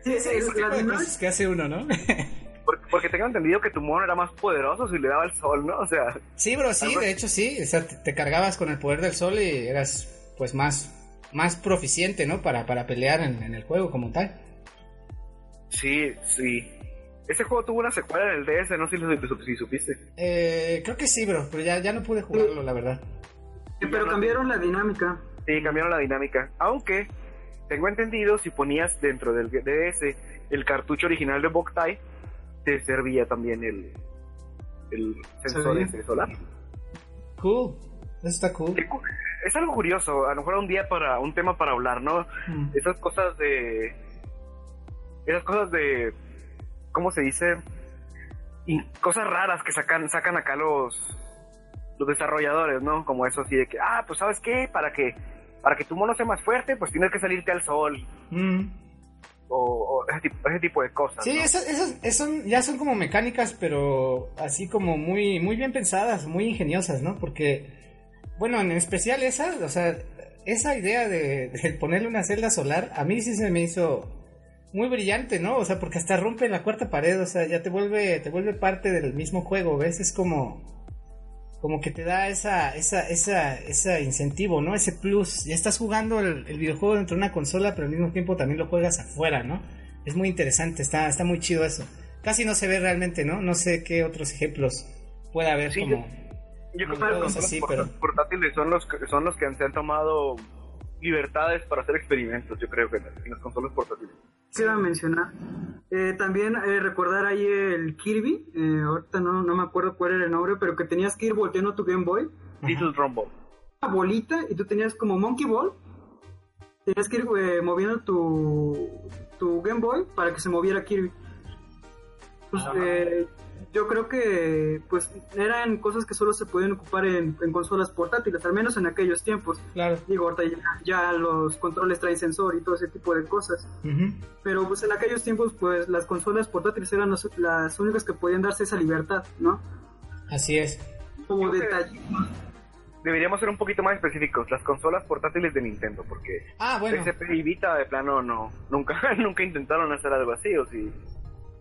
Sí, Ese es la tipo de dinámica- cosas que hace uno, ¿no? Porque, porque tengo entendido que tu mono era más poderoso si le daba el sol, ¿no? O sea, Sí, bro, sí, Algo- de hecho sí, o sea, te, te cargabas con el poder del sol y eras pues más más proficiente, ¿no? Para, para pelear en, en el juego como tal. sí, sí. Ese juego tuvo una secuela en el DS, no sé si, si- supiste. Eh, creo que sí, bro, pero ya, ya no pude jugarlo, la verdad. Sí, pero cambiaron la dinámica. Sí, cambiaron la dinámica. Aunque, tengo entendido, si ponías dentro del DS el cartucho original de Boktai, te servía también el, el sensor Sí. ese solar. Cool, eso está cool. Qué Es algo curioso, a lo mejor un día para un tema para hablar, ¿no? Mm. Esas cosas de... Esas cosas de... ¿Cómo se dice? Y cosas raras que sacan, sacan acá los, los desarrolladores, ¿no? Como eso así de que, ah, pues ¿sabes qué? Para que, para que tu mono sea más fuerte, pues tienes que salirte al sol. Mm. o, ese, tipo, de cosas. Sí, esas, son, ya son como mecánicas, pero así como muy, muy bien pensadas, muy ingeniosas, ¿no? Porque, bueno, en especial esa, o sea, esa idea de, ponerle una celda solar, a mí sí se me hizo muy brillante, ¿no? O sea, porque hasta rompe la cuarta pared, o sea, ya te vuelve, te vuelve parte del mismo juego, ¿ves? Es como como que te da esa, esa, esa, ese incentivo, ¿no? Ese plus. Ya estás jugando el, videojuego dentro de una consola, pero al mismo tiempo también lo juegas afuera, ¿no? Es muy interesante, está, está muy chido eso. Casi no se ve realmente, ¿no? No sé qué otros ejemplos puede haber como... Yo, creo que los así, pero... portátiles son los, que, son los que se han tomado libertades para hacer experimentos, yo creo que en las consolas portátiles. Sí, iba a mencionar. Eh, también eh, recordar ahí el Kirby, eh, ahorita no, no me acuerdo cuál era el nombre, pero que tenías que ir volteando tu Game Boy. Little Rumble. Una bolita y tú tenías como Monkey Ball. Tenías que ir moviendo tu, tu Game Boy para que se moviera Kirby. Pues, yo creo que pues eran cosas que solo se podían ocupar en, consolas portátiles, al menos en aquellos tiempos. Claro. Digo, ahorita ya, los controles traen sensor y todo ese tipo de cosas. Pero pues en aquellos tiempos pues las consolas portátiles eran las únicas que podían darse esa libertad, ¿no? Así es. Como detalle. Deberíamos ser un poquito más específicos, las consolas portátiles de Nintendo, porque ah, bueno. PSP y Vita de plano no, nunca, nunca intentaron hacer algo así, o si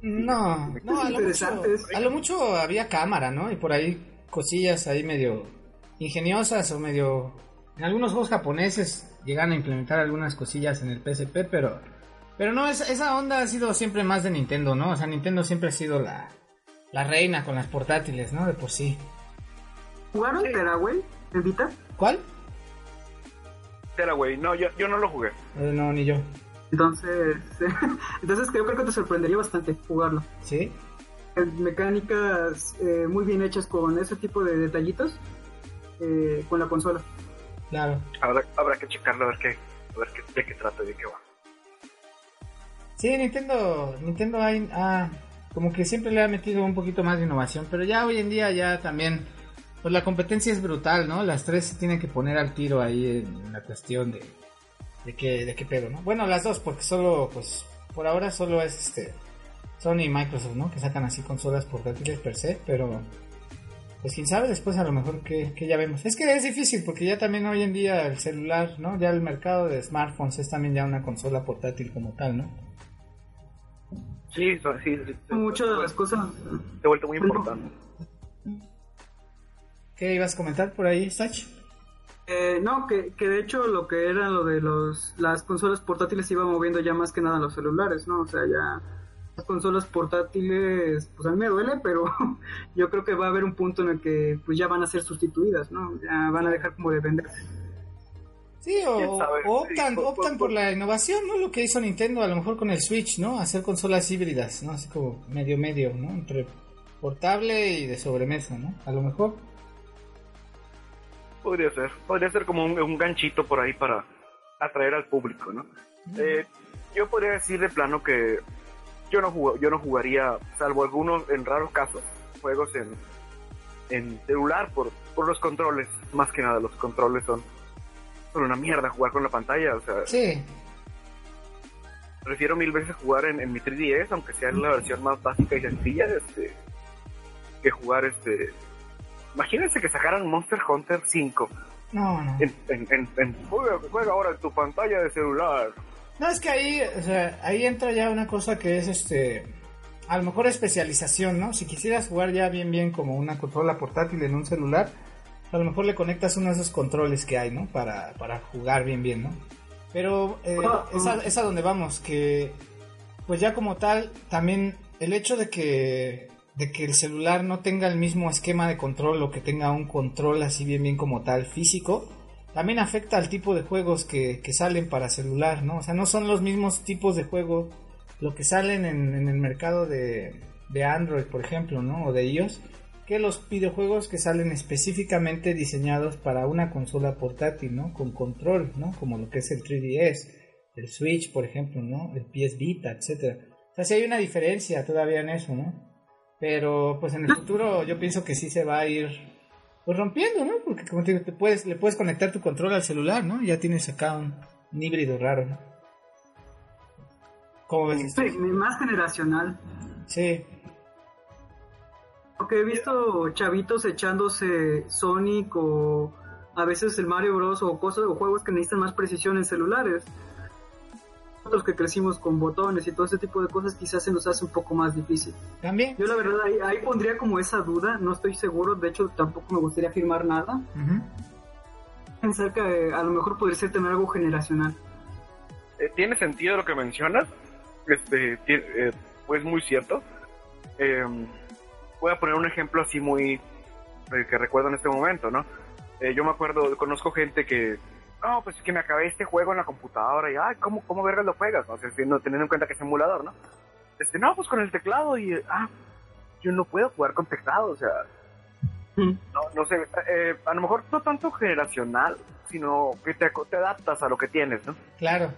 no, no a, lo mucho, a lo mucho había cámara, ¿no? Y por ahí cosillas ahí medio ingeniosas o medio... En algunos juegos japoneses llegan a implementar algunas cosillas en el PSP, pero... Pero no, esa onda ha sido siempre más de Nintendo, ¿no? O sea, Nintendo siempre ha sido la, la reina con las portátiles, ¿no? De por sí. ¿Jugaron Teraway en Vita? ¿Cuál? Teraway, no, yo, yo no lo jugué. Eh, no, ni yo. Entonces, entonces creo, que te sorprendería bastante jugarlo. Sí. Mecánicas eh, muy bien hechas con ese tipo de detallitos eh, con la consola. Claro. Habrá, habrá que checarlo a ver qué, a ver qué, de qué trata y de qué va. Sí, Nintendo, Nintendo hay, ah, como que siempre le ha metido un poquito más de innovación, pero ya hoy en día ya también, pues la competencia es brutal, ¿no? Las tres se tienen que poner al tiro ahí en la cuestión de, de qué, de qué pedo, ¿no? Bueno, las dos, porque solo, pues, por ahora solo es este Sony y Microsoft, ¿no? Que sacan así consolas portátiles per se, pero pues quién sabe después a lo mejor que, ya vemos. Es que es difícil porque ya también hoy en día el celular, ¿no? Ya el mercado de smartphones es también ya una consola portátil como tal, ¿no? Sí, sí, sí. Muchas de las cosas se ha vuelto muy importante. ¿Qué ibas a comentar por ahí, Sach? Eh, no, que, que de hecho lo que era lo de los las consolas portátiles se iba moviendo ya más que nada los celulares, ¿no? O sea, ya las consolas portátiles, pues a mí me duele, pero yo creo que va a haber un punto en el que pues ya van a ser sustituidas, ¿no? Ya van a dejar como de venderse. Sí, o, optan, optan por la innovación, ¿no? Lo que hizo Nintendo a lo mejor con el Switch, ¿no? Hacer consolas híbridas, ¿no? Así como medio medio, ¿no? Entre portable y de sobremesa, ¿no? A lo mejor. Podría ser, podría ser como un, ganchito por ahí para atraer al público, ¿no? Eh, yo podría decir de plano que yo no yo no jugaría, salvo algunos en raros casos, juegos en, en celular por, por los controles, más que nada, los controles son, son una mierda jugar con la pantalla, o sea. Sí. Prefiero mil veces jugar en, en mi 3DS, aunque sea la versión más básica y sencilla, este, que jugar este Imagínense que sacaran Monster Hunter 5. No, no. En, juega, ahora en tu pantalla de celular. No, es que ahí, o sea, ahí entra ya una cosa que es este. A lo mejor especialización, ¿no? Si quisieras jugar ya bien, bien como una controla portátil en un celular, a lo mejor le conectas uno de esos controles que hay, ¿no? Para, para jugar bien, bien, ¿no? Pero eh, ah, es, a, es a donde vamos, que pues ya como tal, también el hecho de que de que el celular no tenga el mismo esquema de control o que tenga un control así bien bien como tal físico, también afecta al tipo de juegos que, salen para celular, ¿no? O sea, no son los mismos tipos de juegos lo que salen en, el mercado de, de, Android, por ejemplo, ¿no? O de iOS, que los videojuegos que salen específicamente diseñados para una consola portátil, ¿no? Con control, ¿no? Como lo que es el 3DS, el Switch, por ejemplo, ¿no? El PS Vita, etcétera. O sea, sí hay una diferencia todavía en eso, ¿no? Pero pues en el futuro yo pienso que sí se va a ir pues rompiendo, ¿no? Porque como te digo, te puedes, le puedes conectar tu control al celular, ¿no? Ya tienes acá un, híbrido raro, ¿no? ¿Cómo ves? Sí, más generacional. Sí. Porque he visto chavitos echándose Sonic o a veces el Mario Bros. o cosas o juegos que necesitan más precisión en celulares. Nosotros que crecimos con botones y todo ese tipo de cosas quizás se nos hace un poco más difícil. También. Yo la verdad ahí, ahí pondría como esa duda, no estoy seguro, de hecho tampoco me gustaría afirmar nada. Pensar que eh, a lo mejor podría ser tener algo generacional. Eh, tiene sentido lo que mencionas, este, ti- eh, pues muy cierto. Eh, voy a poner un ejemplo así muy eh, que recuerdo en este momento, ¿no? Eh, yo me acuerdo, conozco gente que, no, pues que me acabé este juego en la computadora y, ay, ¿cómo, cómo vergas lo juegas? O sea, si no- teniendo en cuenta que es emulador, ¿no? Este, no, pues con el teclado y, ah, yo no puedo jugar con teclado, o sea, Mm. no, no sé, eh, a lo mejor no tanto generacional, sino que te adaptas a lo que tienes, ¿no? Claro.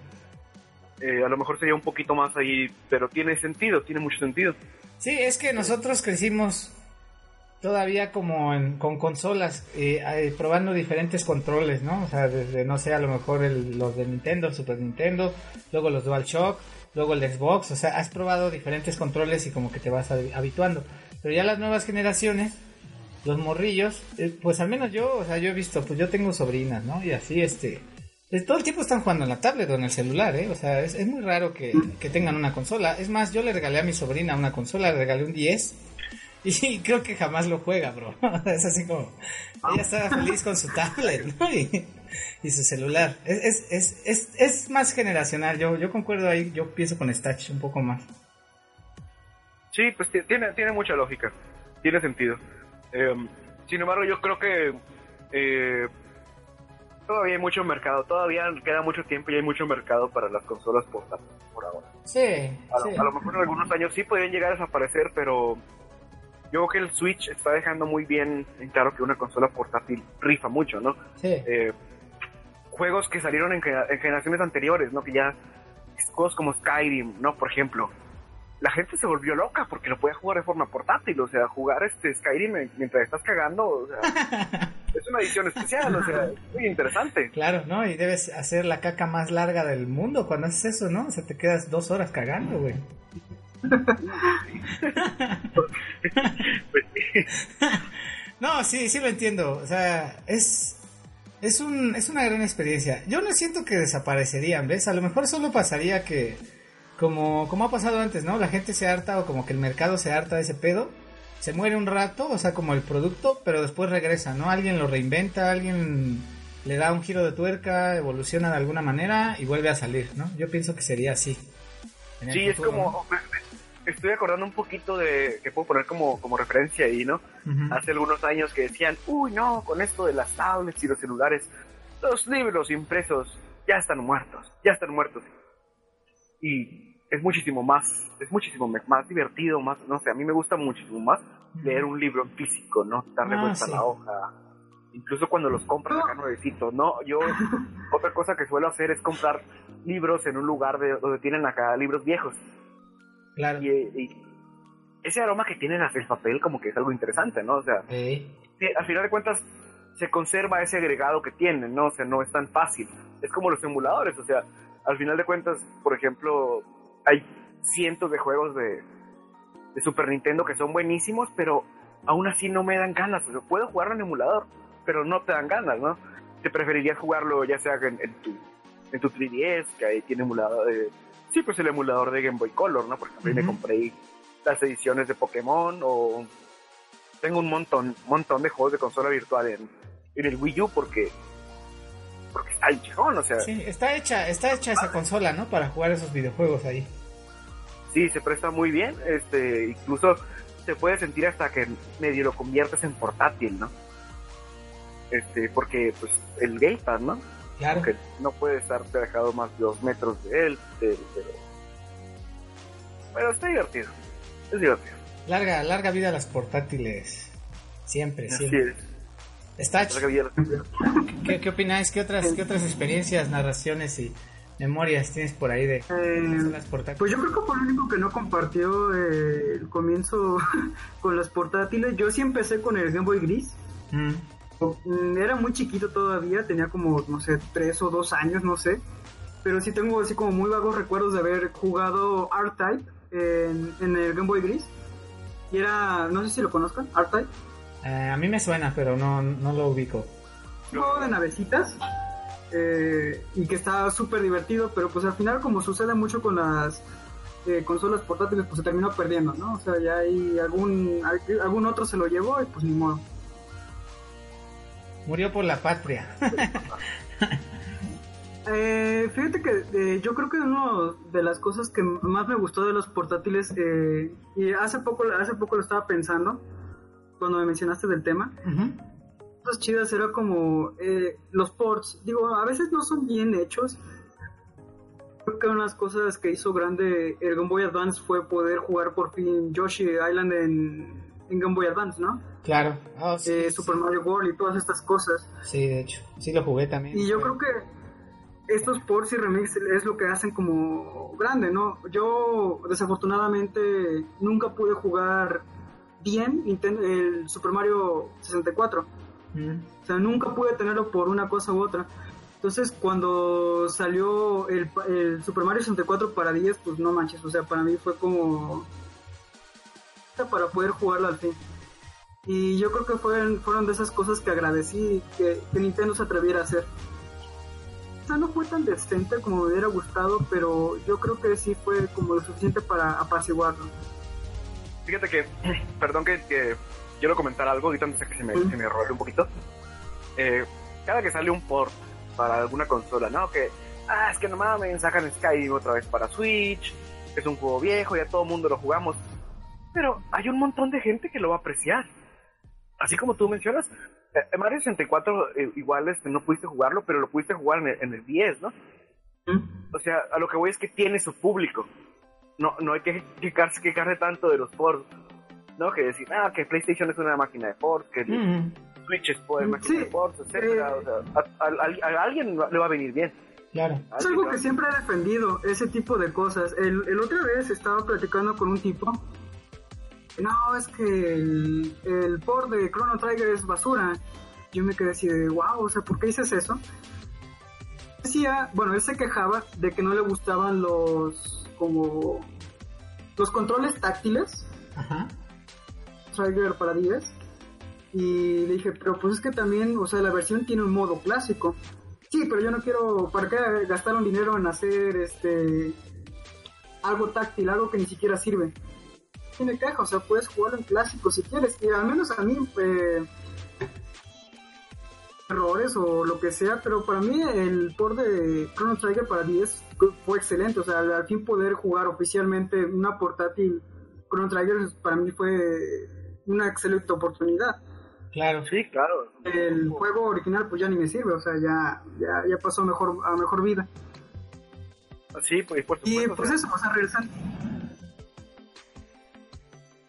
Eh, a lo mejor sería un poquito más ahí, pero tiene sentido, tiene mucho sentido. Sí, es que nosotros crecimos todavía como con consolas, eh, eh, probando diferentes controles, ¿no? O sea, desde, no sé, a lo mejor el- los de Nintendo, Super Nintendo, luego los DualShock, luego el Xbox, o sea, has probado diferentes controles y como que te vas habi- habituando. Pero ya las nuevas generaciones, los morrillos, eh, pues al menos yo, o sea, yo he visto, pues yo tengo sobrinas, ¿no? Y así, este, pues, todo el tiempo están jugando en la tablet o en el celular, ¿eh? O sea, es, muy raro que, que tengan una consola. Es más, yo le regalé a mi sobrina una consola, le regalé un 10 y creo que jamás lo juega, bro. es así como, ella estaba feliz con su tablet, ¿no? Y, y su celular. Es, es, es, es, más generacional, yo, yo concuerdo ahí, yo pienso con Stach un poco más. Sí, pues ti- tiene, tiene mucha lógica, tiene sentido. Eh, sin embargo, yo creo que eh, todavía hay mucho mercado, todavía queda mucho tiempo y hay mucho mercado para las consolas portátiles por ahora. Sí, A sí. a lo mejor en algunos años sí podrían llegar a desaparecer, pero yo creo que el Switch está dejando muy bien en claro que una consola portátil rifa mucho, ¿no? Sí. eh, juegos que salieron en, en generaciones anteriores, ¿no? Que ya juegos como Skyrim, ¿no? Por ejemplo, la gente se volvió loca porque lo puede jugar de forma portátil, o sea, jugar este Skyrim en- mientras estás cagando, o sea, es una edición especial, o sea, es muy interesante. Claro, ¿no? Y debes hacer la caca más larga del mundo cuando haces eso, ¿no? O sea, te quedas dos horas cagando, güey. No, sí, sí lo entiendo. O sea, es, es, un, es una gran experiencia. Yo no siento que desaparecerían, ¿ves? A lo mejor solo pasaría que, como, como ha pasado antes, ¿no? La gente se harta o como que el mercado se harta de ese pedo. Se muere un rato, o sea, como el producto, pero después regresa, ¿no? Alguien lo reinventa, alguien le da un giro de tuerca, evoluciona de alguna manera y vuelve a salir, ¿no? Yo pienso que sería así. sí, es como, estoy acordando un poquito de, que puedo poner como, como referencia ahí, ¿no? hace algunos años que decían, uy, no, con esto de las tablets y los celulares, los libros impresos ya están muertos, ya están muertos. Y es muchísimo más, es muchísimo más divertido, más, no sé, a mí me gusta muchísimo más leer un libro en físico, ¿no? Darle Ah, vuelta sí. a la hoja. Incluso cuando los compras acá nuevecitos, ¿no? Yo, otra cosa que suelo hacer es comprar libros en un lugar de, donde tienen acá libros viejos. Claro. Y, y ese aroma que tienen hacia el papel como que es algo interesante, ¿no? O sea, sí, al final de cuentas se conserva ese agregado que tienen, ¿no? O sea, no es tan fácil. Es como los emuladores, o sea, al final de cuentas, por ejemplo, hay cientos de juegos de, de Super Nintendo que son buenísimos, pero aún así no me dan ganas. O sea, puedo jugarlo en emulador, pero no te dan ganas, ¿no? Te preferirías jugarlo ya sea en, en tu, en tu 3DS, que ahí tiene emulador de... Sí, pues el emulador de Game Boy Color, ¿no? Por ejemplo, ahí me Ujú. compré las ediciones de Pokémon o tengo un montón, montón de juegos de consola virtual en, en el Wii U porque porque está el chingón, o sea, sí. Sí, está hecha, está hecha esa consola, ¿no? Para jugar esos videojuegos ahí. se presta muy bien, este, incluso se puede sentir hasta que medio lo conviertes en portátil, ¿no? Este, porque pues el gamepad, ¿no? Claro. Que no puede estar dejado más de dos metros de él, pero, pero, pero está divertido, es divertido. Larga, larga vida a las portátiles. Siempre, Así siempre. es. Stach, Larga vida a las- ¿qué, qué opináis? ¿Qué otras, ¿Qué otras experiencias, narraciones y memorias tienes por ahí de Eh, las portátiles? Pues yo creo que fue el único que no compartió eh, el comienzo con las portátiles. Yo sí empecé con el Game Boy Gris. Mm, Era muy chiquito todavía, tenía como, no sé, tres o dos años, no sé. pero sí tengo así como muy vagos recuerdos de haber jugado R-Type en, en el Game Boy Gris. Y era, no sé si lo conozcan, R-Type. Eh, a mí me suena, pero no, no lo ubico. Un juego de navecitas. eh, y que está súper divertido, pero pues al final como sucede mucho con las eh, consolas portátiles, pues se terminó perdiendo, ¿no? O sea, ya hay algún, algún otro se lo llevó y pues ni modo. Murió por la patria. Eh, fíjate que eh, yo creo que una de las cosas que más me gustó de los portátiles, eh, y hace poco, hace poco lo estaba pensando, cuando me mencionaste del tema, Ujú. cosas chidas era como eh, los ports, digo, a veces no son bien hechos. Creo que una de las cosas que hizo grande el Game Boy Advance fue poder jugar por fin Yoshi Island en, en Game Boy Advance, ¿no? Claro. Oh, sí, Eh, sí. Super Mario World y todas estas cosas. Sí, de hecho. Sí lo jugué también. Y yo creo que estos ports y remix es lo que hacen como grande, ¿no? Yo desafortunadamente nunca pude jugar bien Nintendo- el Super Mario 64. Mm. O sea, nunca pude tenerlo por una cosa u otra. Entonces, cuando salió el, pa- el Super Mario 64 para 10, pues no manches, o sea, para mí fue como para poder jugarlo al fin. Y yo creo que fueron, fueron de esas cosas que agradecí que, que Nintendo se atreviera a hacer. O sea, no fue tan decente como me hubiera gustado, pero yo creo que sí fue como lo suficiente para apaciguarlo. Fíjate que, perdón que, que quiero comentar algo ahorita antes que se me, se me role un poquito. Eh, cada que sale un port para alguna consola, ¿no? Que, ah, es que no mames, sacan Skyrim otra vez para Switch, es un juego viejo, ya todo el mundo lo jugamos. Pero hay un montón de gente que lo va a apreciar. Así como tú mencionas, eh, Mario 64 eh, igual este, no pudiste jugarlo, pero lo pudiste jugar en el, en el 10, ¿no? ¿Mm? O sea, a lo que voy es que tiene su público. No, no hay que quejarse, quejarse tanto de los ports. No, que decir, ah, que PlayStation es una máquina de ports, que Mm. Switch es Mm, máquina sí. de ports, etcétera. Eh. O sea, a, a- a- a alguien le va a venir bien. Claro. Es algo que siempre he defendido, ese tipo de cosas. El, el otra vez estaba platicando con un tipo. No, es que el, el port de Chrono Trigger es basura. Yo me quedé así de, wow, o sea, ¿por qué dices eso? Decía, bueno, él se quejaba de que no le gustaban los, como, los controles táctiles Ajá. Trigger para 10. Y le dije, pero pues es que también, o sea, la versión tiene un modo clásico. Sí, pero yo no quiero, ¿para qué gastar un dinero en hacer este algo táctil, algo que ni siquiera sirve? Tiene caja, o sea, puedes jugarlo en clásico si quieres. Y al menos a mí, eh, errores o lo que sea, pero para mí el port de Chrono Trigger para 10 fue excelente. O sea, al fin poder jugar oficialmente una portátil Chrono Trigger para mí fue una excelente oportunidad. Claro. Sí, claro. El juego original pues ya ni me sirve, o sea, ya, ya, ya pasó a mejor, a mejor vida. Sí, pues por Y pues eso, o sea, regresando.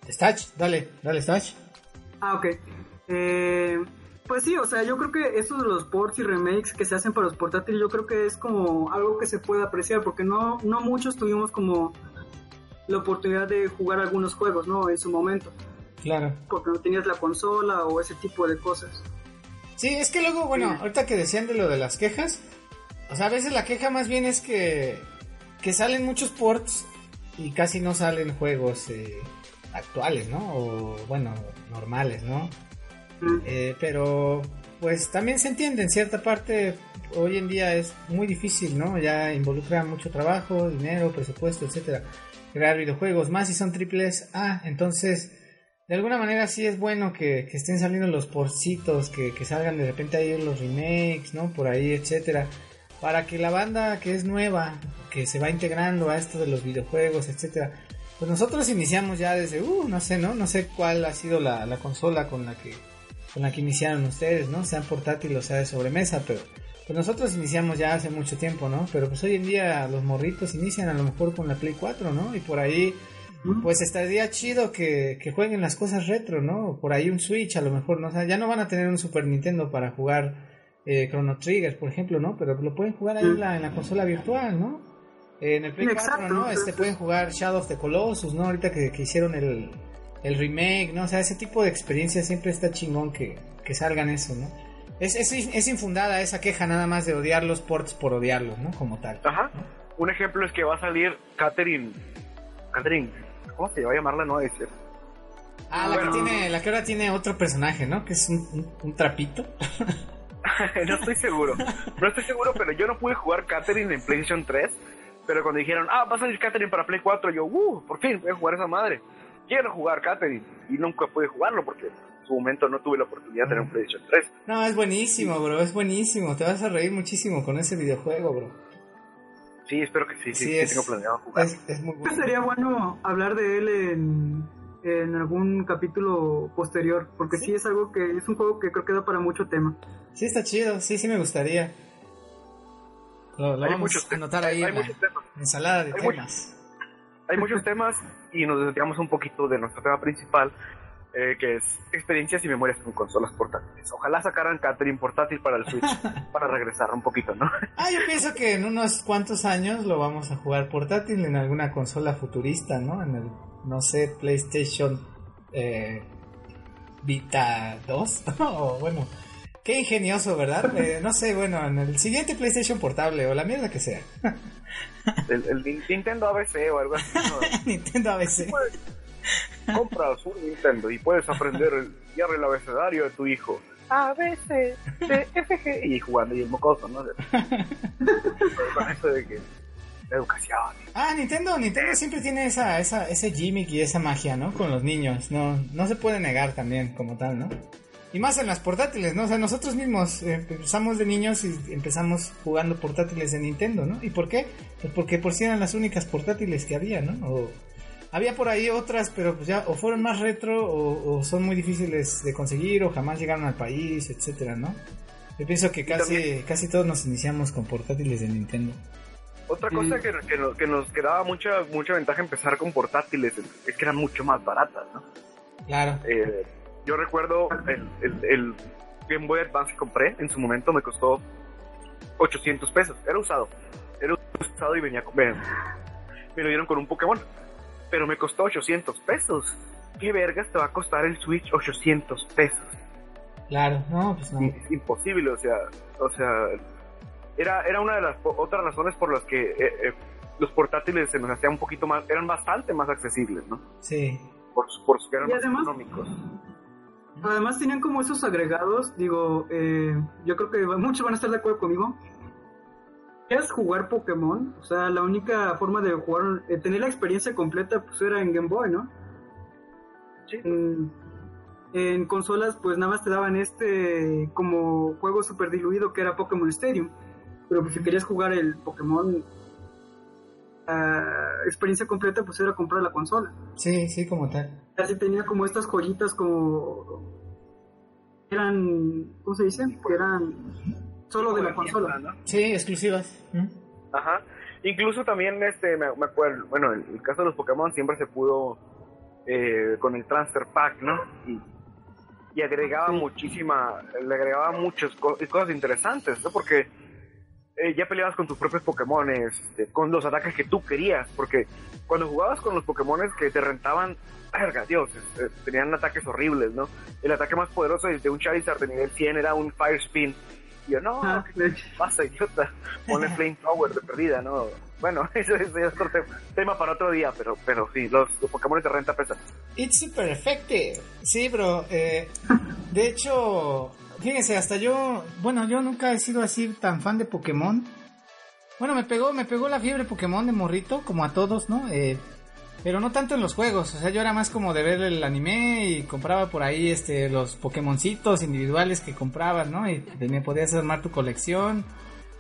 Stach, dale, dale, Stach. Ah, ok. Eh, pues sí, o sea, yo creo que estos de los ports y remakes que se hacen para los portátiles, yo creo que es como algo que se puede apreciar, porque no, no muchos tuvimos como la oportunidad de jugar algunos juegos, ¿no? En su momento, Claro. porque no tenías la consola o ese tipo de cosas. Sí, es que luego, bueno, ahorita que decían de lo de las quejas, o sea, a veces la queja más bien es que, que salen muchos ports y casi no salen juegos eh, actuales, ¿no? O, bueno, normales, ¿no? Eh, pero, pues también se entiende, en cierta parte, hoy en día es muy difícil, ¿no? Ya involucra mucho trabajo, dinero, presupuesto, etcétera. Crear videojuegos, más si son triples A, entonces de alguna manera sí es bueno que, que estén saliendo los porcitos, que, que salgan de repente ahí los remakes, ¿no? Por ahí, etcétera. Para que la banda que es nueva, que se va integrando a esto de los videojuegos, etcétera. Pues nosotros iniciamos ya desde, uh, no sé, ¿no? No sé cuál ha sido la, la consola con la que con la que iniciaron ustedes, ¿no? Sea portátil o sea de sobremesa, pero pues nosotros iniciamos ya hace mucho tiempo, ¿no? Pero pues hoy en día los morritos inician a lo mejor con la Play 4, ¿no? Y por ahí pues estaría chido que, que jueguen las cosas retro, ¿no? Por ahí un Switch a lo mejor, ¿no? O sea, ya no van a tener un Super Nintendo para jugar eh, Chrono Trigger, por ejemplo, ¿no? Pero lo pueden jugar ahí en, la, en la consola virtual, ¿no? En el Play 4, Exacto, ¿no? Este pueden jugar Shadow of the Colossus, ¿no? Ahorita que, que hicieron el, el remake, ¿no? O sea, ese tipo de experiencia siempre está chingón que, que salgan eso, ¿no? Es, es, es, infundada esa queja nada más de odiar los ports por odiarlos, ¿no? Como tal. Ajá. Un ejemplo es que va a salir Catherine. Catherine, ¿cómo se va a llamar la nueva edición? Ah, la que tiene, la que ahora tiene otro personaje, ¿no? Que es un, un, trapito. no estoy seguro. No estoy seguro, pero yo no pude jugar Catherine en PlayStation 3. Pero cuando dijeron, ah, va a salir Catherine para Play 4, yo, uh, por fin voy a jugar esa madre. Quiero jugar Catherine. Y nunca pude jugarlo porque en su momento no tuve la oportunidad de tener un PlayStation 3. No, es buenísimo, bro, es buenísimo. Te vas a reír muchísimo con ese videojuego, bro. Sí, espero que sí, sí, sí, tengo planeado jugar. Es, muy bueno. Sería bueno hablar de él en, en algún capítulo posterior, porque ¿Sí? es algo que es un juego que creo que da para mucho tema. Sí, está chido, sí, sí me gustaría. Lo, lo hay vamos muchos, a anotar ahí hay en la muchos temas. ensalada de Hay temas. muchos. Hay muchos temas y nos desviamos un poquito de nuestro tema principal, eh, que es experiencias y memorias con consolas portátiles. Ojalá sacaran Catherine portátil para el Switch, para regresar un poquito, ¿no? Ah, yo pienso que en unos cuantos años lo vamos a jugar portátil en alguna consola futurista, ¿no? En el, no sé, PlayStation eh, Vita 2. o bueno, qué ingenioso, ¿verdad? Eh, no sé, bueno, en el siguiente PlayStation portable o la mierda que sea. El, el Nintendo ABC o algo así. ¿no? Nintendo ABC. Puedes- Compras un Nintendo y puedes aprender el el abecedario de tu hijo. A, B, C, D, F, G. Y jugando y el mocoso, ¿no? Con eso de que la educación. Ah, Nintendo, Nintendo siempre tiene esa, esa, ese gimmick y esa magia, ¿no? Con los niños, no, no se puede negar también como tal, ¿no? Y más en las portátiles, ¿no? O sea, nosotros mismos eh, empezamos de niños y empezamos jugando portátiles de Nintendo, ¿no? ¿Y por qué? Pues porque por si eran las únicas portátiles que había, ¿no? O había por ahí otras, pero pues ya o fueron más retro o, o son muy difíciles de conseguir o jamás llegaron al país, etcétera, ¿no? Yo pienso que casi, también- casi todos nos iniciamos con portátiles de Nintendo. Otra cosa que, que, nos, que nos quedaba mucha, mucha ventaja empezar con portátiles es que eran mucho más baratas, ¿no? Claro. Eh, yo recuerdo el, el, el Game Boy Advance que compré, en su momento me costó 800 pesos. Era usado. Era usado y venía con... Me, me lo dieron con un Pokémon. Pero me costó 800 pesos. ¿Qué vergas te va a costar el Switch 800 pesos? Claro, no, pues no. Es imposible, o sea, o sea, era, era una de las po- otras razones por las que eh, eh, los portátiles se nos hacían un poquito más, eran bastante más accesibles, ¿no? Sí. Por, su- por su que eran Y más además- económicos. Además tenían como esos agregados, digo, eh, yo creo que muchos van a estar de acuerdo conmigo. ¿Quieres jugar Pokémon? O sea, la única forma de jugar, eh, tener la experiencia completa, pues era en Game Boy, ¿no? Sí. En, en consolas, pues nada más te daban este como juego super diluido que era Pokémon Stadium. Pero pues si querías jugar el Pokémon experiencia completa, pues era comprar la consola. Sí, sí, como tal. Así tenía como estas joyitas como eran ¿cómo se dice? que eran solo de la consola ¿no? Sí, exclusivas. ¿Mm? Ajá. Incluso también, este, me, me acuerdo, bueno, en el caso de los Pokémon siempre se pudo eh, con el Transfer Pack, ¿no? Y, y agregaba Sí. muchísima, le agregaba muchas co- cosas interesantes, ¿no? Porque eh, ya peleabas con tus propios Pokémon, este, con los ataques que tú querías, porque cuando jugabas con los Pokémon que te rentaban, verga, Dios, este, tenían ataques horribles, ¿no? El ataque más poderoso de un Charizard de nivel 100 era un Fire Spin. Y yo, no, Ah, ¿qué pasa, idiota? Ponle Flamethrower de perdida, ¿no? Bueno, eso, eso es otro te- tema para otro día, pero, pero sí, los, los Pokémon de renta pesan. It's super effective. Sí, bro. eh, de hecho, fíjense, hasta yo, bueno, yo nunca he sido así tan fan de Pokémon. Bueno, me pegó, me pegó la fiebre Pokémon de morrito, como a todos, ¿no? Eh, pero no tanto en los juegos, o sea, yo era más como de ver el anime y compraba por ahí este los Pokémoncitos individuales que comprabas, ¿no? Y me podías armar tu colección,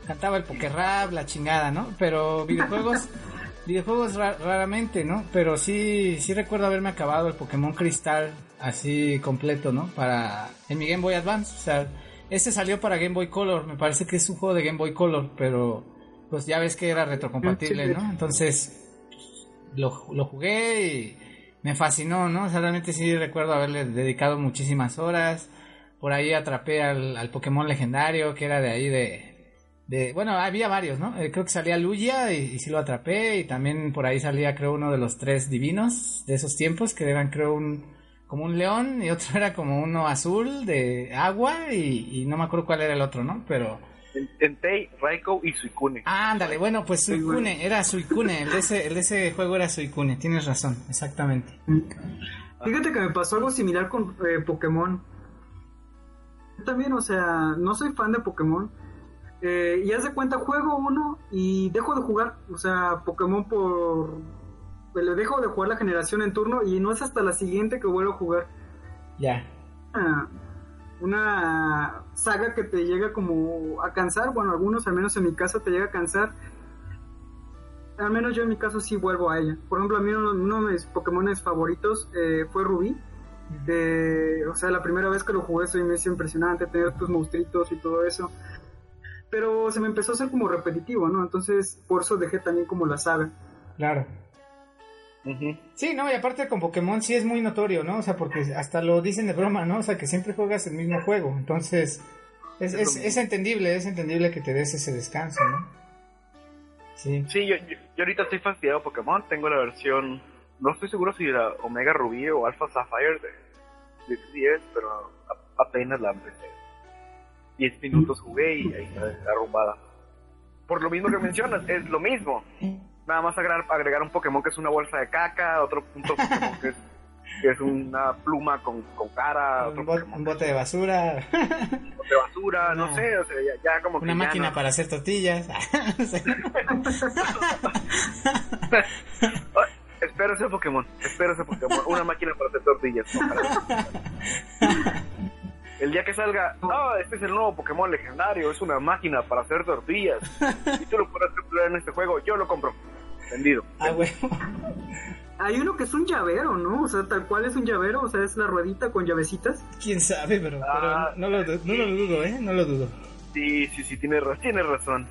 cantaba el Pokérap, la chingada, ¿no? Pero videojuegos videojuegos ra- raramente, ¿no? Pero sí sí recuerdo haberme acabado el Pokémon Cristal así completo, ¿no? Para en mi Game Boy Advance, o sea, ese salió para Game Boy Color, me parece que es un juego de Game Boy Color, pero pues ya ves que era retrocompatible, ¿no? Entonces lo, lo jugué y me fascinó, ¿no? O sea, realmente sí recuerdo haberle dedicado muchísimas horas. Por ahí atrapé al, al Pokémon legendario que era de ahí de... de bueno, había varios, ¿no? Eh, creo que salía Lugia y, y sí lo atrapé. Y también por ahí salía creo uno de los tres divinos de esos tiempos que eran creo un, como un león y otro era como uno azul de agua y, no me acuerdo cuál era el otro, ¿no? Pero... Entei, Raiko y Suicune. Ah, ándale, bueno, pues Suicune, era Suicune, el de, ese, el de ese juego era Suicune, tienes razón, exactamente. Fíjate que me pasó algo similar con eh, Pokémon. Yo también, o sea, no soy fan de Pokémon. Eh, y haz de cuenta, juego uno y dejo de jugar. O sea, Pokémon por le dejo de jugar la generación en turno y no es hasta la siguiente que vuelvo a jugar. Ya. una saga que te llega como a cansar, bueno, algunos al menos en mi caso te llega a cansar. Al menos yo en mi caso sí vuelvo a ella. Por ejemplo, a mí uno, de mis Pokémon favoritos eh, fue Rubí. o sea, la primera vez que lo jugué soy me hizo impresionante tener tus monstruitos y todo eso. Pero se me empezó a hacer como repetitivo, ¿no? Entonces, por eso dejé también como la saga. Claro. Sí, no, y aparte con Pokémon sí es muy notorio, ¿no? O sea, porque hasta lo dicen de broma, ¿no? O sea, que siempre juegas el mismo juego. Entonces, es, es, entendible, es entendible que te des ese descanso, ¿no? Sí. Sí, yo, yo, ahorita estoy fastidiado Pokémon. Tengo la versión, no estoy seguro si era Omega Rubí o Alpha Sapphire de, de 10, pero apenas la empecé. 10 minutos jugué y ahí está arrumbada. Por lo mismo que mencionas, es lo mismo nada más agregar, agregar un Pokémon que es una bolsa de caca, otro punto Pokémon que es, que es una pluma con, con cara, un, bote de basura. Un bote de basura, no, sé, o sea, ya, como Una máquina para hacer tortillas. espero ese Pokémon, espero ese Pokémon, una máquina para hacer tortillas. El día que salga, no, este es el nuevo Pokémon legendario, es una máquina para hacer tortillas. Y tú lo puedes capturar en este juego, yo lo compro. Vendido. Ah, bueno. Hay uno que es un llavero, ¿no? O sea, tal cual es un llavero, o sea, es la ruedita con llavecitas. Quién sabe, pero, ah, no, lo, no lo dudo, ¿eh? No lo dudo. Sí, sí, sí, tiene, tiene razón.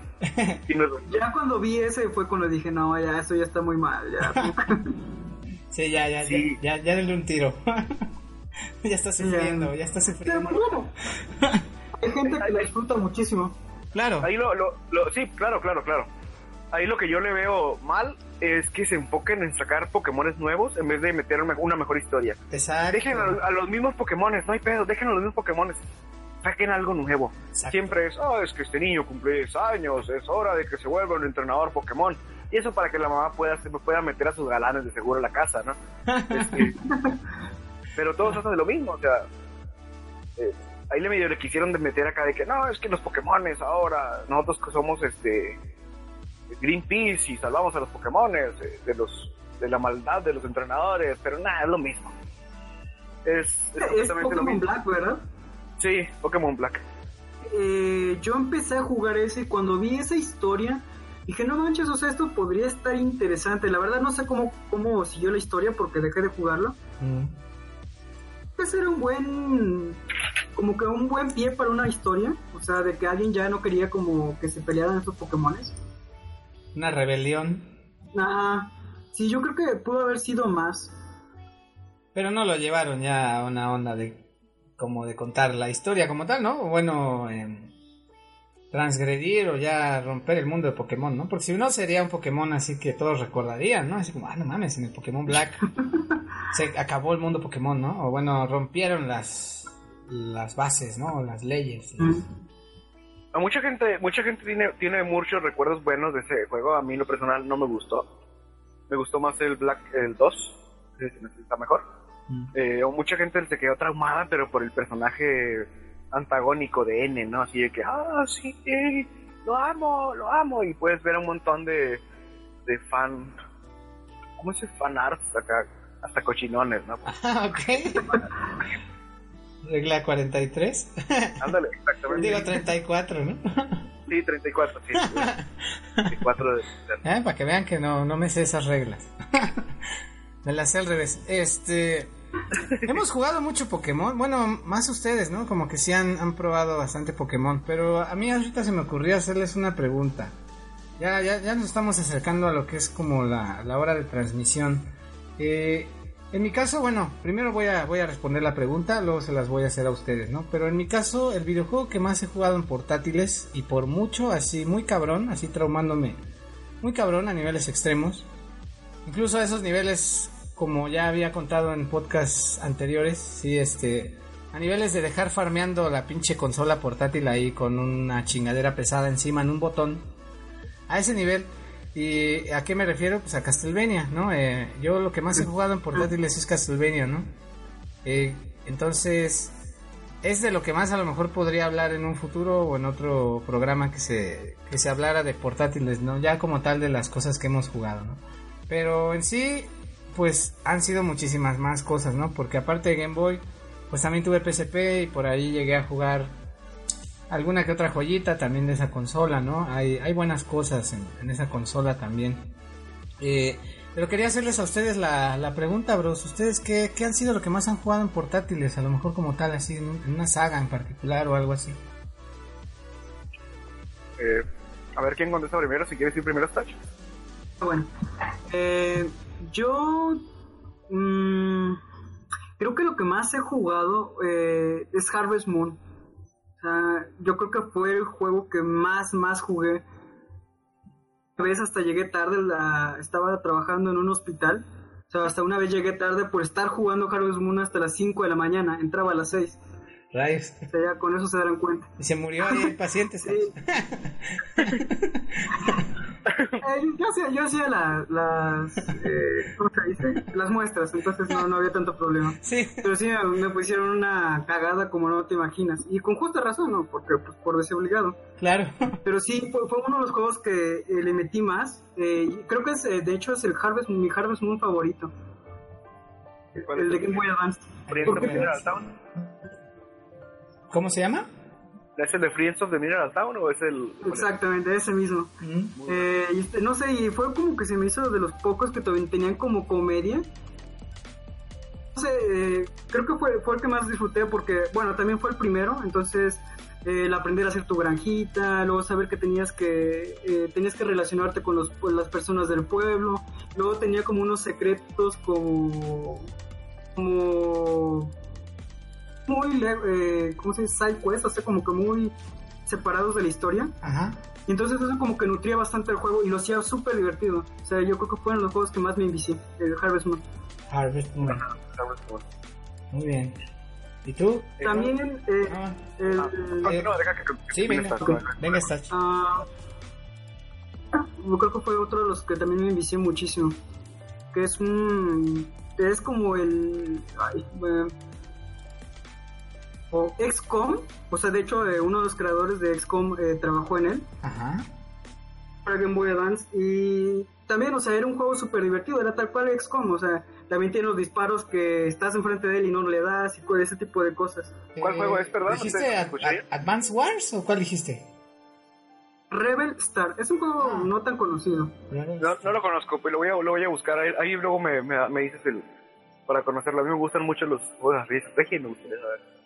Ya cuando vi ese fue cuando dije, no, ya, eso ya está muy mal, ya. sí, ya, ya, ya, ya, ya denle un tiro. ya está sufriendo, ya, está sufriendo. Hay gente que lo disfruta muchísimo. Claro. Ahí lo, lo, lo, sí, claro, claro, claro ahí lo que yo le veo mal es que se enfoquen en sacar Pokémones nuevos en vez de meter una mejor historia. Exacto. Dejen a, los mismos Pokémones, no hay pedo, dejen a los mismos Pokémones. Saquen algo nuevo. Siempre es, oh, es que este niño cumple 10 años, es hora de que se vuelva un entrenador Pokémon. Y eso para que la mamá pueda, pueda meter a sus galanes de seguro a la casa, ¿no? Este, pero todos hacen lo mismo, o sea, eh, ahí le medio le quisieron meter acá de que no, es que los Pokémones ahora, nosotros que somos este Greenpeace y salvamos a los Pokémon eh, de los de la maldad de los entrenadores, pero nada, es lo mismo. Es, es, Pokémon Black, ¿verdad? Sí, Pokémon Black. Eh, yo empecé a jugar ese y cuando vi esa historia dije, no manches, o sea, esto podría estar interesante. La verdad no sé cómo, cómo siguió la historia porque dejé de jugarlo. Mm. Pues era un buen, como que un buen pie para una historia. O sea, de que alguien ya no quería como que se pelearan estos Pokémones. Una rebelión. Ah, sí, yo creo que pudo haber sido más. Pero no lo llevaron ya a una onda de como de contar la historia como tal, ¿no? Bueno, em, transgredir o ya romper el mundo de Pokémon, ¿no? Porque si uno sería un Pokémon así que todos recordarían, ¿no? Así como, ah, no mames, en el Pokémon Black se acabó el mundo Pokémon, ¿no? O bueno, rompieron las, las bases, ¿no? Las leyes. Mucha gente, mucha gente tiene, tiene muchos recuerdos buenos de ese juego. A mí lo personal no me gustó. Me gustó más el Black, el 2, está mejor. Mm. Eh, o mucha gente se quedó traumada, pero por el personaje antagónico de N, ¿no? Así de que, ah, sí, lo amo, lo amo. Y puedes ver un montón de, de fan, ¿cómo se fan arts acá? Hasta cochinones, ¿no? Ah, ok. Regla 43. Ándale, exactamente. Digo 34, ¿no? Sí, 34, sí. 34 de... ¿Eh? Para que vean que no, no me sé esas reglas. me las sé al revés. Este... Hemos jugado mucho Pokémon. Bueno, más ustedes, ¿no? Como que sí han, han probado bastante Pokémon. Pero a mí ahorita se me ocurrió hacerles una pregunta. Ya, ya, ya nos estamos acercando a lo que es como la, la hora de transmisión. Eh, en mi caso, bueno, primero voy a, voy a responder la pregunta, luego se las voy a hacer a ustedes, ¿no? Pero en mi caso, el videojuego que más he jugado en portátiles, y por mucho, así muy cabrón, así traumándome, muy cabrón a niveles extremos, incluso a esos niveles como ya había contado en podcasts anteriores, sí, este, a niveles de dejar farmeando la pinche consola portátil ahí con una chingadera pesada encima en un botón, a ese nivel. ¿Y a qué me refiero? Pues a Castlevania, ¿no? Eh, yo lo que más he jugado en portátiles es Castlevania, ¿no? Eh, entonces, es de lo que más a lo mejor podría hablar en un futuro o en otro programa que se, que se hablara de portátiles, ¿no? Ya como tal de las cosas que hemos jugado, ¿no? Pero en sí, pues han sido muchísimas más cosas, ¿no? Porque aparte de Game Boy, pues también tuve PSP y por ahí llegué a jugar alguna que otra joyita también de esa consola, ¿no? Hay, hay buenas cosas en, esa consola también. Eh, pero quería hacerles a ustedes la, la pregunta, bros. ¿Ustedes qué, qué, han sido lo que más han jugado en portátiles? A lo mejor como tal, así, en, una saga en particular o algo así. Eh, a ver quién contesta primero, si quieres ir primero, Stach. Bueno, eh, yo mmm, creo que lo que más he jugado eh, es Harvest Moon. O sea, yo creo que fue el juego que más, más jugué. A veces hasta llegué tarde, la, estaba trabajando en un hospital. O sea, hasta una vez llegué tarde por estar jugando Harvest Moon hasta las 5 de la mañana. Entraba a las 6. Rayos. O sea, ya con eso se darán cuenta. Y se murió ahí el paciente. sí. Eh, yo hacía, yo hacía las, eh, ¿cómo se dice? Las muestras, entonces no, no había tanto problema. Sí. Pero sí me, pusieron una cagada como no te imaginas. Y con justa razón, ¿no? Porque pues, por desobligado. Claro. Pero sí, fue, uno de los juegos que eh, le metí más. creo que es, de hecho es el Harvest, mi Harvest Moon favorito. El de Game Boy Advance. ¿Cómo se llama? ¿Es el de Friends of the Mineral Town o es el...? Exactamente, ese mismo. Mm. Eh, este, no sé, y fue como que se me hizo de los pocos que tenían como comedia. No sé, eh, creo que fue, fue el que más disfruté porque, bueno, también fue el primero, entonces el aprender a hacer tu granjita, luego saber que tenías que eh, tenías que relacionarte con, los, con las personas del pueblo, luego tenía como unos secretos como como muy, eh, ¿cómo se dice? Side quest, o sea, como que muy separados de la historia. Ajá. Y entonces eso como que nutría bastante el juego y lo hacía súper divertido. O sea, yo creo que fueron los juegos que más me envicié, el Harvest Moon. Harvest Moon. Harvest Moon. Muy bien. ¿Y tú? También eh, ah, el, ah, eh, no, deja que, sí, venga, venga, está. Ah, yo creo que fue otro de los que también me envicié muchísimo. Que es un... Es como el... Ay, o XCOM, o sea, de hecho, eh, uno de los creadores de XCOM eh, trabajó en él. Ajá. Para Game Boy Advance. Y también, o sea, era un juego súper divertido, era tal cual XCOM, o sea, también tiene los disparos que estás enfrente de él y no le das y ese tipo de cosas. ¿Cuál juego es, perdón? ¿Dijiste Advance Wars o cuál dijiste? Rebel Star, es un juego ah. no tan conocido. No, no, lo conozco, pero lo voy a, lo voy a buscar. Ahí, luego me, me, dices el, para conocerlo. A mí me gustan mucho los juegos de estrategia y me gustaría saber.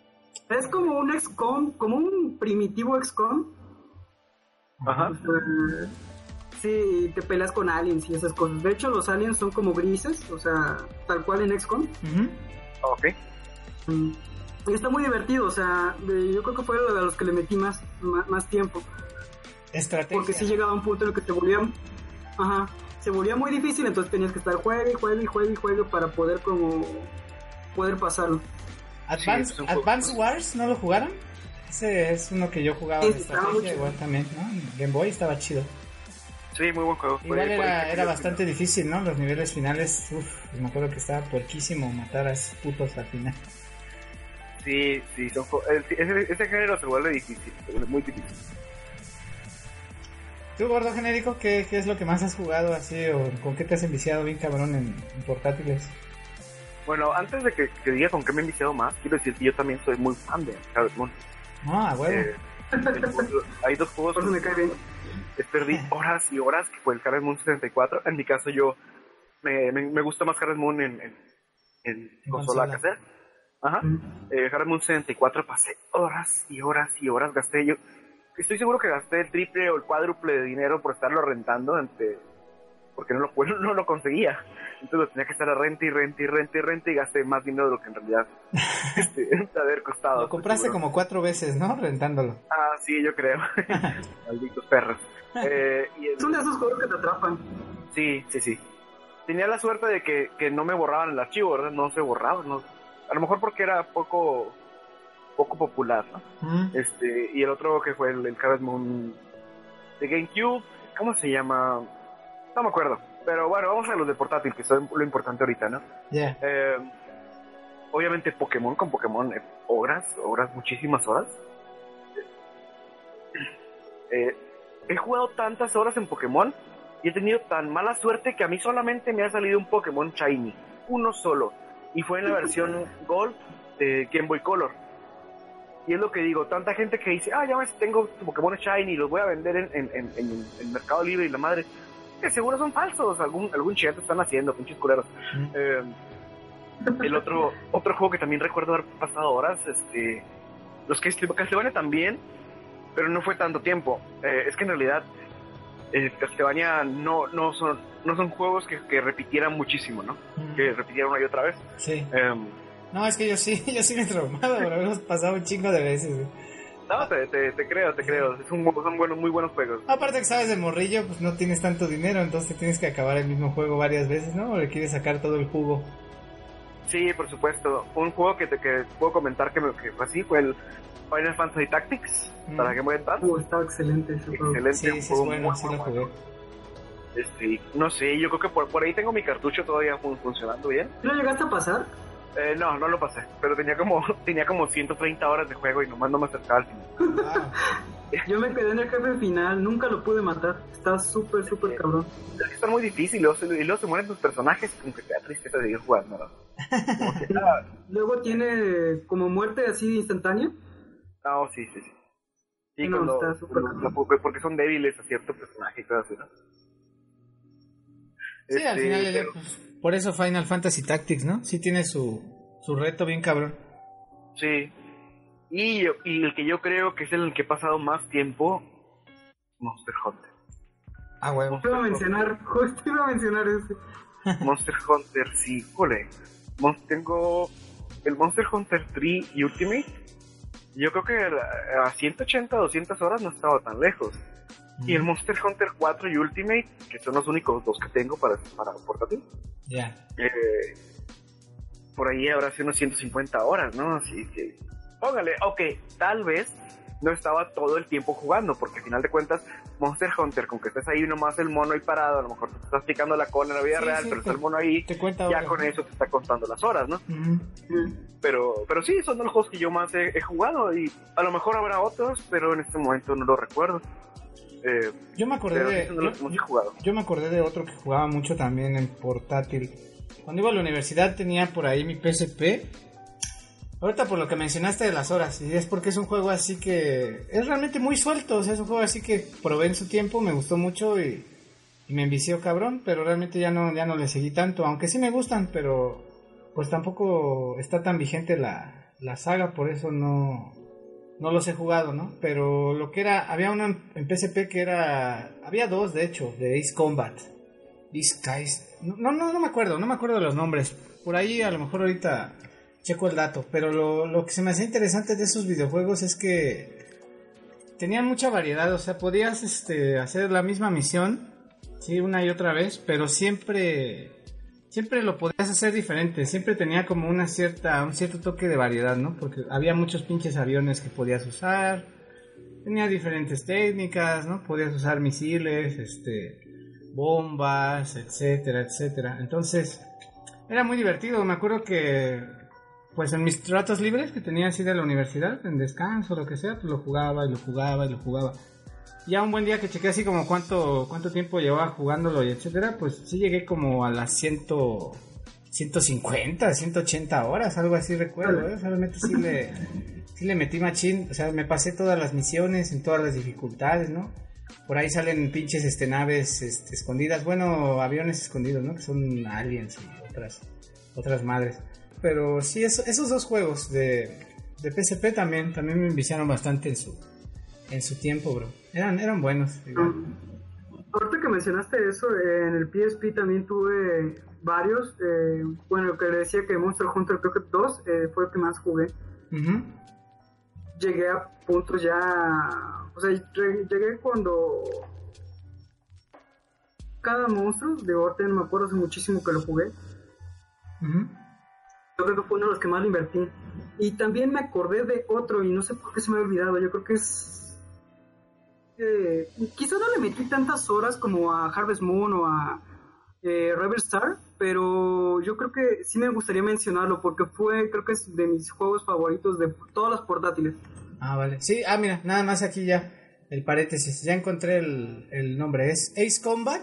Es como un XCOM, como un primitivo XCOM. Ajá. Este, sí, te peleas con aliens y esas cosas. De hecho, los aliens son como grises, o sea, tal cual en XCOM. Ok. Mm. Y está muy divertido, o sea, yo creo que fue de los que le metí más, más, tiempo. Estrategia. Porque sí llegaba un punto en el que te volvía, ajá, se volvía muy difícil, entonces tenías que estar juegue y juegue y juegue y juegue para poder como poder pasarlo. Advance, Wars, ¿no lo jugaron? Ese es uno que yo jugaba de estrategia igual también, ¿no? Game Boy estaba chido. Sí, muy buen juego. Igual era, era bastante difícil, ¿no? Los niveles finales, uff, me acuerdo que estaba puerquísimo matar a esos putos al final. Sí, sí, son, ese, ese género se vuelve difícil, muy difícil. ¿Tú, gordo genérico, qué, qué es lo que más has jugado así o con qué te has enviciado bien cabrón en portátiles? Bueno, antes de que, diga con qué me he iniciado más, quiero decir que yo también soy muy fan de Harvest Moon. Ah, bueno. Eh, hay dos juegos que me perdí horas y horas, que fue el Harvest Moon 64. En mi caso, yo me, me, gusta más Harvest Moon en, en, en consola casera. Ajá. Eh, Harvest Moon 64 pasé horas y horas y horas, gasté yo. Estoy seguro que gasté el triple o el cuádruple de dinero por estarlo rentando entre porque no lo, no lo conseguía. Entonces lo tenía que estar a renta y renta y renta y renta y gasté más dinero de lo que en realidad este, haber costado. Lo compraste como cuatro veces, ¿no? Rentándolo. Ah, sí, yo creo. Malditos perros. Eh, Son de esos juegos que te atrapan. Sí, sí, sí. tenía la suerte de que, que no me borraban el archivo, ¿verdad? No se borraba, no. A lo mejor porque era poco poco popular, ¿no? Mm. Este, y el otro que fue el, el Harvest Moon de GameCube, ¿cómo se llama? No me acuerdo. Pero bueno, vamos a los de portátil, que son lo importante ahorita, ¿no? Ya. Eh, obviamente Pokémon, con Pokémon, eh, horas, horas, muchísimas horas. Eh, he jugado tantas horas en Pokémon y he tenido tan mala suerte que a mí solamente me ha salido un Pokémon Shiny, uno solo, y fue en la versión Gold de Game Boy Color. Y es lo que digo, tanta gente que dice, ah, ya ves, tengo Pokémon Shiny los voy a vender en, en, en, en- en Mercado Libre y la madre, seguro son falsos, algún, algún chillate están haciendo, pinches culeros. Mm. Eh, el otro otro juego que también recuerdo haber pasado horas, este, los que Castlevania también, pero no fue tanto tiempo. Eh, es que en realidad eh, Castlevania no no son no son juegos que, que repitieran muchísimo, ¿no? Mm. Que repitieran una y otra vez. Sí. Em, No, es que yo sí, yo sí me he traumado, pero hemos pasado un chingo de veces. No, te, te, te creo, te creo. Es un- son buenos, muy buenos juegos. Aparte que sabes de morrillo, pues no tienes tanto dinero, entonces tienes que acabar el mismo juego varias veces, ¿no? O le quieres sacar todo el jugo. Sí, por supuesto. Un juego que te que puedo comentar que, me, que fue así fue el Final Fantasy Tactics Mm. para Game Boy Advance. Uh, estaba excelente ese juego. Excelente, Sí, un sí es juego bueno, muy, sí muy lo bueno. jugué. Este, no sé, yo creo que por, por ahí tengo mi cartucho todavía fun- funcionando bien. ¿Sí ¿Lo llegaste a pasar? Eh, no, no lo pasé, pero tenía como tenía como 130 horas de juego y nomás no me acercaba al final. Wow. Yo me quedé en el jefe final, nunca lo pude matar. Está súper, súper cabrón. Es que están muy difíciles y luego, y luego se mueren tus personajes, como que te da tristeza de ir jugando. ¿no? Como que, ah, Luego tiene como muerte así instantánea. ah, oh, sí, sí, sí. Sí, No, cuando, está súper cuando- cabrón. porque son débiles a cierto personaje y cosas así, ¿no? Sí, al Este, final, día, pero- pues, por eso Final Fantasy Tactics, ¿no? Sí tiene su, su reto bien cabrón. Sí. Y, yo- y el que yo creo que es el que he pasado más tiempo, Monster Hunter. Ah, huevo. Te iba a mencionar, justo iba a mencionar ese. Monster Hunter, sí, jole. Mon- tengo el Monster Hunter 3 Ultimate. Yo creo que a a 180, 200 horas no estaba tan lejos. Y el Monster Hunter 4 y Ultimate, que son los únicos dos que tengo para, para portátil, Ya. eh, por ahí habrá sido unos 150 horas, ¿no? Así que, póngale, ok, tal vez no estaba todo el tiempo jugando, porque al final de cuentas, Monster Hunter, con que estés ahí nomás el mono ahí parado, a lo mejor te estás picando la cola en la vida Sí, real, sí, pero está el mono ahí, Te cuenta ya horas, con ¿no? eso te está contando las horas, ¿no? Ujú. Pero, pero sí, son los juegos que yo más he, he jugado y a lo mejor habrá otros, pero en este momento no lo recuerdo. Eh, Yo me acordé de. Yo me acordé de otro que jugaba mucho también en portátil. Cuando iba a la universidad tenía por ahí mi PSP. Ahorita por lo que mencionaste de las horas, y es porque es un juego así que es realmente muy suelto, o sea, es un juego así que probé en su tiempo, me gustó mucho y, y me envició cabrón, pero realmente ya no, ya no le seguí tanto, aunque sí me gustan, pero pues tampoco está tan vigente la, la saga, por eso no, no los he jugado, ¿no? Pero lo que era, había una en PSP que era, había dos de hecho, de Ace Combat. Skies. No, no, no me acuerdo, no me acuerdo de los nombres. Por ahí a lo mejor ahorita checo el dato. Pero lo, lo que se me hacía interesante de esos videojuegos es que tenían mucha variedad. O sea, podías este, hacer la misma misión, sí, una y otra vez, pero siempre siempre lo podías hacer diferente, siempre tenía como una cierta, un cierto toque de variedad, ¿no? Porque había muchos pinches aviones que podías usar, tenía diferentes técnicas, ¿no? Podías usar misiles, este, bombas, etcétera, etcétera. Entonces, era muy divertido, me acuerdo que, pues en mis ratos libres que tenía así de la universidad, en descanso, lo que sea, pues lo jugaba y lo jugaba y lo jugaba. Ya un buen día que chequé así como cuánto, cuánto tiempo llevaba jugándolo y etcétera, pues sí llegué como a las ciento, 150, 180 horas, algo así recuerdo, ¿eh? O sea, realmente sí le, sí le metí machín, o sea, me pasé todas las misiones en todas las dificultades, ¿no? Por ahí salen pinches este, naves este, escondidas, bueno, aviones escondidos, ¿no? Que son aliens y otras, otras madres. Pero sí, eso- esos dos juegos de, de PSP también, también me enviciaron bastante en su, en su tiempo, bro. Eran, eran buenos. Ahorita que mencionaste eso, eh, en el PSP también tuve varios. eh, bueno, que le decía que Monster Hunter creo que 2 eh, fue el que más jugué. Llegué a puntos ya... O sea, llegué cuando... cada monstruo. De no me acuerdo hace muchísimo que lo jugué. Yo creo que fue uno de los que más lo invertí. Y también me acordé de otro y no sé por qué se me ha olvidado. Yo creo que es... Eh, quizá no le metí tantas horas como a Harvest Moon o a eh, River Star, pero yo creo que sí me gustaría mencionarlo porque fue, creo que es de mis juegos favoritos de todas las portátiles. Ah, vale. Sí, ah, mira, nada más aquí ya el paréntesis. Ya encontré el, el nombre. Es Ace Combat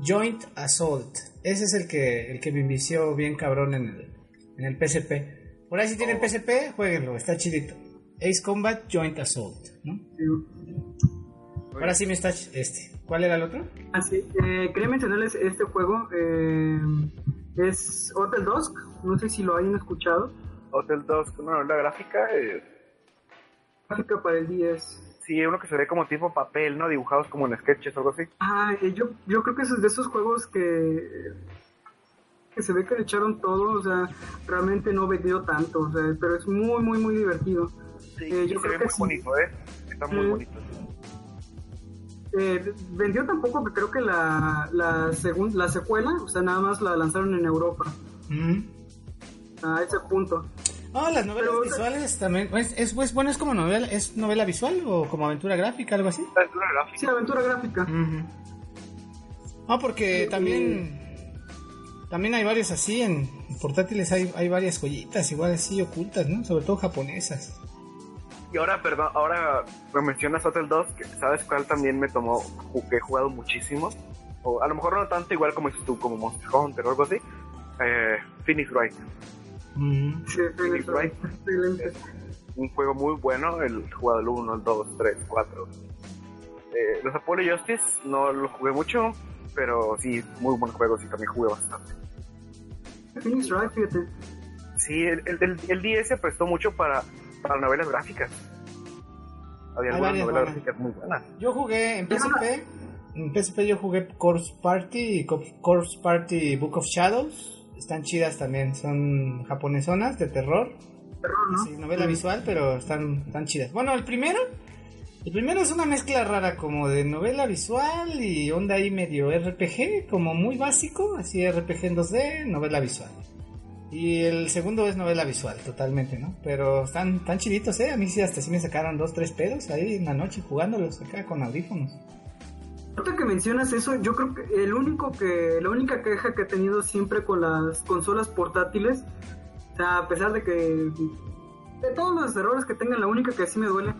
Joint Assault. Ese es el que, el que me invició bien cabrón en el, en el PSP. Por ahí si tienen PSP, jueguenlo, está chidito. Ace Combat Joint Assault, ¿no? Ahora sí me está este. ¿Cuál era el otro? Ah, sí. Eh, quería mencionarles este juego. Eh, es Hotel Dusk. No sé si lo hayan escuchado. Hotel Dusk, no, la gráfica. Eh... Gráfica para el 10. Sí, uno que se ve como tipo papel, ¿no? Dibujados como en sketches o algo así. Ah, yo, yo creo que es de esos juegos que que se ve que le echaron todo, o sea, realmente no vendió tanto, o sea, pero es muy, muy, muy divertido. Sí, eh, yo creo que muy bonito, ¿eh? Está muy bonito. Eh, vendió tampoco que creo que la, la, la secuela, o sea, nada más la lanzaron en Europa. Mm. A ese punto. Ah, las novelas visuales también. ¿Es, es, bueno, es como novela, es novela visual o como aventura gráfica, algo así? Aventura gráfica. Sí, aventura gráfica. Ah, porque también también hay varios así en portátiles hay, hay varias joyitas igual así ocultas, ¿no? Sobre todo japonesas. Y ahora, perdón, ahora me mencionas Hotel 2, que sabes cuál también me tomó, que he jugado muchísimo. O a lo mejor no tanto igual como dices tú, como Monster Hunter o algo así. Eh, Phoenix Wright. Mm. Sí, Phoenix Wright. un juego muy bueno, el jugado el 1, el 2, 3, 4. Eh, los Apollo Justice no lo jugué mucho, pero sí, muy buen juego, y también jugué bastante. Phoenix Wright, fíjate. Sí, el, el, el, 10 se prestó mucho para, para novelas gráficas. Había algunas novelas gráficas muy buenas. Yo jugué en PSP, en PSP yo jugué Corpse Party y Corpse Party Book of Shadows. Están chidas también, son japonesonas de terror. Terror, ¿no? Sí, novela visual, pero están, están chidas. Bueno, el primero el primero es una mezcla rara como de novela visual y onda ahí medio RPG, como muy básico, así RPG en 2D, novela visual. Y el segundo es novela visual, totalmente, ¿no? Pero están tan chiditos, ¿eh? A mí sí hasta sí me sacaron dos, tres pedos ahí en la noche jugándolos acá con audífonos. Ahorita que mencionas eso, yo creo que el único que, la única queja que he tenido siempre con las consolas portátiles, a pesar de que de todos los errores que tengan, la única que sí me duele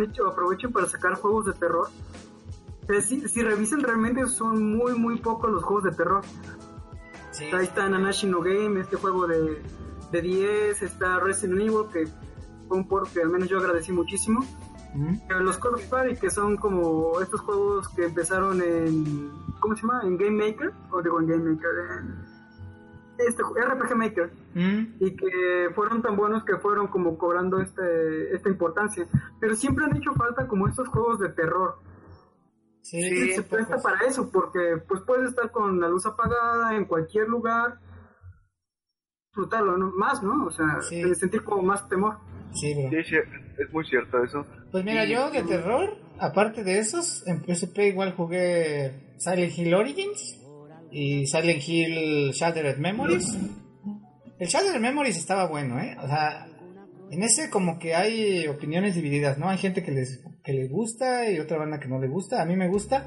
hecho, aprovechen para sacar juegos de terror. si, si revisen realmente son muy muy pocos los juegos de terror. Ahí está Nanashi no Game, este juego de, de 10, está Resident Evil, que fue un port que al menos yo agradecí muchísimo. Los Call of Duty, que son como estos juegos que empezaron en. ¿Cómo se llama? En Game Maker. O digo en Game Maker. En, este RPG Maker mm. y que fueron tan buenos que fueron como cobrando este, esta importancia. Pero siempre han hecho falta como estos juegos de terror. Sí, se presta para eso, porque pues puedes estar con la luz apagada en cualquier lugar, disfrutarlo más, ¿no? O sea, sentir como más temor. Sí, es muy cierto eso. Pues mira, yo de terror, aparte de esos, en PSP igual jugué Silent Hill Origins y Silent Hill Shattered Memories. El Shattered Memories estaba bueno, ¿eh? O sea, en ese como que hay opiniones divididas, ¿no? Hay gente que les, que les gusta y otra banda que no le gusta. A mí me gusta,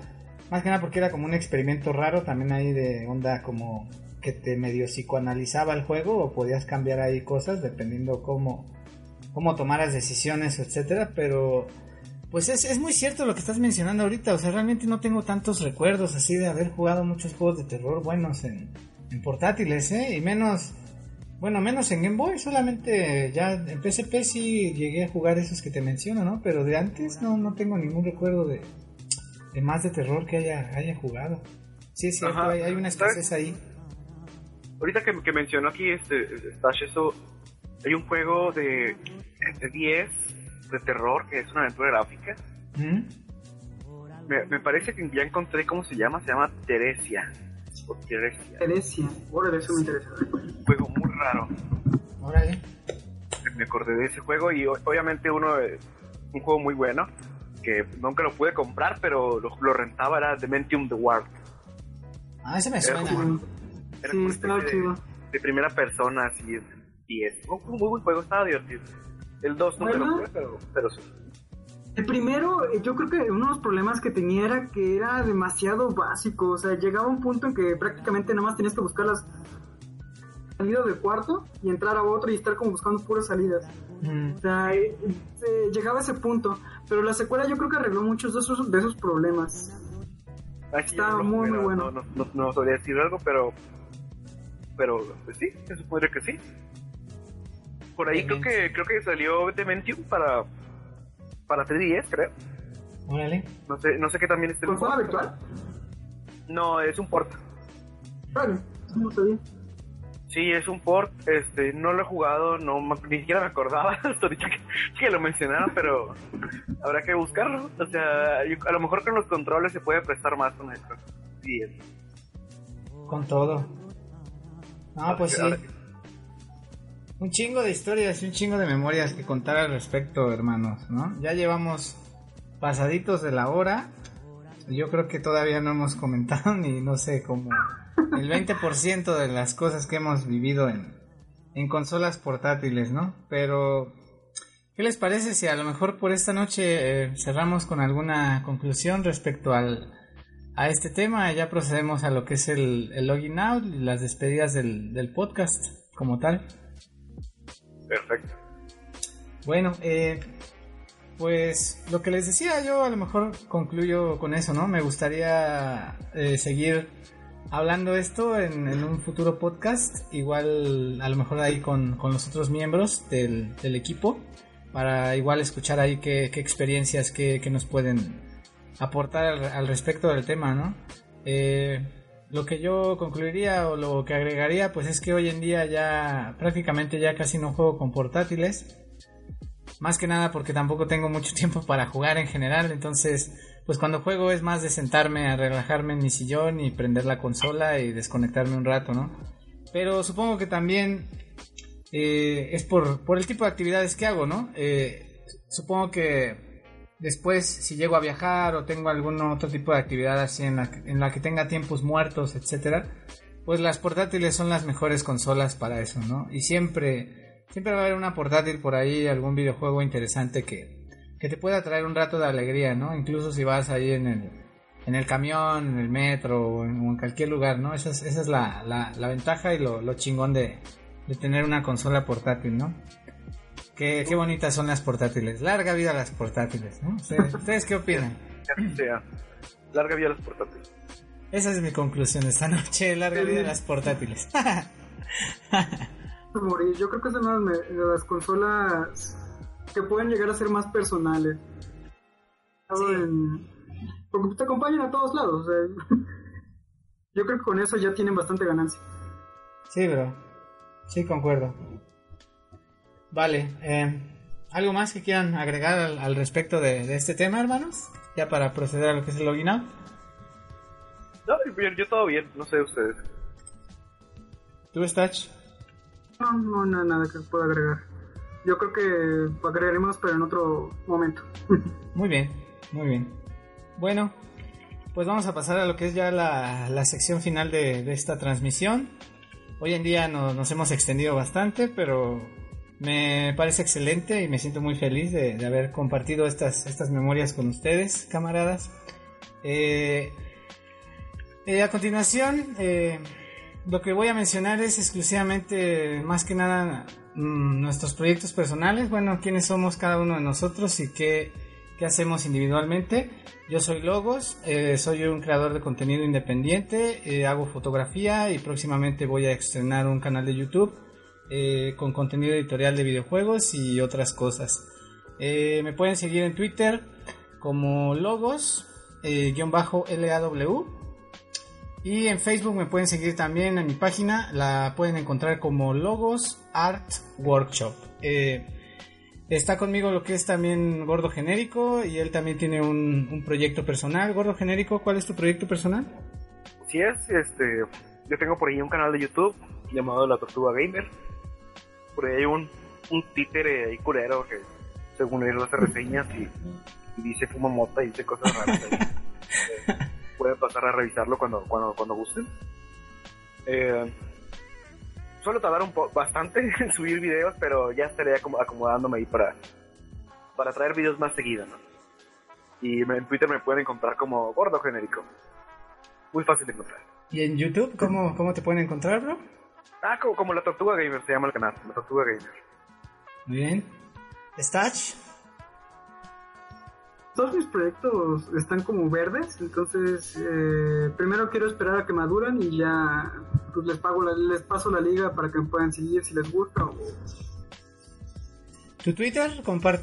más que nada porque era como un experimento raro también ahí de onda como que te medio psicoanalizaba el juego o podías cambiar ahí cosas dependiendo cómo, cómo tomaras decisiones, etcétera, pero pues es, es muy cierto lo que estás mencionando ahorita, o sea, realmente no tengo tantos recuerdos así de haber jugado muchos juegos de terror buenos en, portátiles, ¿eh? Y menos, bueno, menos en Game Boy, solamente ya en PSP sí llegué a jugar esos que te menciono, ¿no? Pero de antes no, no tengo ningún recuerdo de, de más de terror que haya, haya jugado. Sí, es cierto, hay, una escasez ahí. Ahorita que, que mencionó aquí este, Stash, eso, hay un juego de, de 10 de terror, que es una aventura gráfica. ¿Mm? Me, parece que ya encontré cómo se llama, se llama Teresia. O Teresia. Teresia, órale, eso me interesa. Un juego muy raro. Órale. Me acordé de ese juego y obviamente uno, un juego muy bueno, que nunca lo pude comprar, pero lo, lo rentaba, era Dementium The War. Ah, ese me Era suena. como- Era Sí, como especie chido. de, de primera persona, así, y es un muy buen juego, estaba divertido. El 2 nunca Bueno. lo jugué, pero, pero sí. El primero, eh, yo creo que uno de los problemas que tenía era que era demasiado básico. O sea, llegaba un punto en que prácticamente nada más tenías que buscar las salidas del cuarto y entrar a otro y estar como buscando puras salidas. Mm, O sea, eh, eh, llegaba a ese punto. Pero la secuela yo creo que arregló muchos de esos, de esos problemas. Ah, sí, Estaba yo no muy, muy no- bueno. No, no, no, no sabría decir algo, pero. Pero, pues sí, se supone que sí. Por ahí creo que creo que salió Dementium para. Para 3DS, creo. Órale. No sé, no sé qué también esté. ¿Consola virtual? No, es un port. Vale, no sabía. Sí, es un port. Este, no lo he jugado, no ni siquiera me acordaba hasta ahorita que, que lo mencionaron, pero habrá que buscarlo. O sea, yo- a lo mejor con los controles se puede prestar más con esto. Sí, es- Con todo. No, pues sí. Un chingo de historias y un chingo de memorias que contar al respecto, hermanos, ¿no? Ya llevamos pasaditos de la hora. Yo creo que todavía no hemos comentado ni, no sé, como el 20% de las cosas que hemos vivido en, en consolas portátiles, ¿no? Pero, ¿qué les parece si a lo mejor por esta noche eh, cerramos con alguna conclusión respecto al, a este tema? Ya procedemos a lo que es el, el login out y las despedidas del, del podcast como tal. Perfecto. Bueno, eh, pues lo que les decía yo a lo mejor concluyo con eso, ¿no? Me gustaría eh, seguir hablando esto en, un futuro podcast, igual a lo mejor ahí con, con los otros miembros del, equipo, para igual escuchar ahí qué, qué experiencias que, que nos pueden aportar al, al respecto del tema, ¿no? Eh, lo que yo concluiría o lo que agregaría pues es que hoy en día ya prácticamente ya casi no juego con portátiles. Más que nada porque tampoco tengo mucho tiempo para jugar en general. Entonces pues cuando juego es más de sentarme a relajarme en mi sillón y prender la consola y desconectarme un rato no pero supongo que también eh, es por, por el tipo de actividades que hago no Eh, supongo que después si llego a viajar o tengo algún otro tipo de actividad así en la, que- en la que tenga tiempos muertos, etcétera, pues las portátiles son las mejores consolas para eso, ¿no? Y siempre, siempre va a haber una portátil por ahí, algún videojuego interesante que, que te pueda traer un rato de alegría, ¿no? Incluso si vas ahí en el, en el camión, en el metro o en, cualquier lugar, ¿no? Esa es, esa es la, la, la ventaja y lo, lo chingón de, de tener una consola portátil, ¿no? Qué, qué bonitas son las portátiles. Larga vida a las portátiles, ¿no? ¿Ustedes, ¿ustedes qué opinan? Ya sea. Larga vida a los portátiles. Esa es mi conclusión esta noche. Larga vida a las portátiles. morir. Yo creo que son las, las consolas que pueden llegar a ser más personales. Hablo Sí. en- Porque te acompañan a todos lados. o sea, yo creo que con eso ya tienen bastante ganancia. sí, bro. Sí, concuerdo. Vale. eh, ¿Algo más que quieran agregar al, al respecto de, de este tema, hermanos? Ya para proceder a lo que es el login out. No, bien, yo todo bien, no sé ustedes. ¿Tú, Stach? No, no, no, nada que pueda agregar. Yo creo que agregaremos, pero en otro momento. Muy bien, muy bien. Bueno, pues vamos a pasar a lo que es ya la, la sección final de, de esta transmisión. Hoy en día no- nos hemos extendido bastante, pero me parece excelente y me siento muy feliz de, haber compartido estas, estas memorias con ustedes, camaradas. Eh, eh, a continuación, eh, lo que voy a mencionar es exclusivamente, más que nada, mm, nuestros proyectos personales. Bueno, quiénes somos cada uno de nosotros y qué, qué hacemos individualmente. Yo soy Logos, soy un creador de contenido independiente, hago fotografía y próximamente voy a estrenar un canal de YouTube eh, con contenido editorial de videojuegos y otras cosas. Eh, me pueden seguir en Twitter como Logos, eh. Y en Facebook me pueden seguir también en mi página, la pueden encontrar como Logos Art Workshop. Está conmigo lo que es también Gordo Genérico y él también tiene un, proyecto personal. Gordo Genérico, ¿cuál es tu proyecto personal? Si es, este, yo tengo por ahí un canal de YouTube llamado La Tortuga Gamer. Por ahí hay un, un títere ahí culero que según él hace reseñas y y dice fuma mota y dice cosas raras. Eh, pueden pasar a revisarlo cuando, cuando, cuando gusten. Eh, suelo tardar un po bastante en subir videos, pero ya estaré acomodándome ahí para, para traer videos más seguidos, ¿no? Y en Twitter me pueden encontrar como gordo genérico. Muy fácil de encontrar. ¿Y en YouTube cómo, cómo te pueden encontrar, bro? Ah, como, como la Tortuga Gamer se llama el canal, la Tortuga Gamer. Muy bien. ¿Stach? Todos mis proyectos están como verdes, entonces eh, primero quiero esperar a que maduran y ya pues les pago les paso la liga para que me puedan seguir si les gusta o, ¿Tu Twitter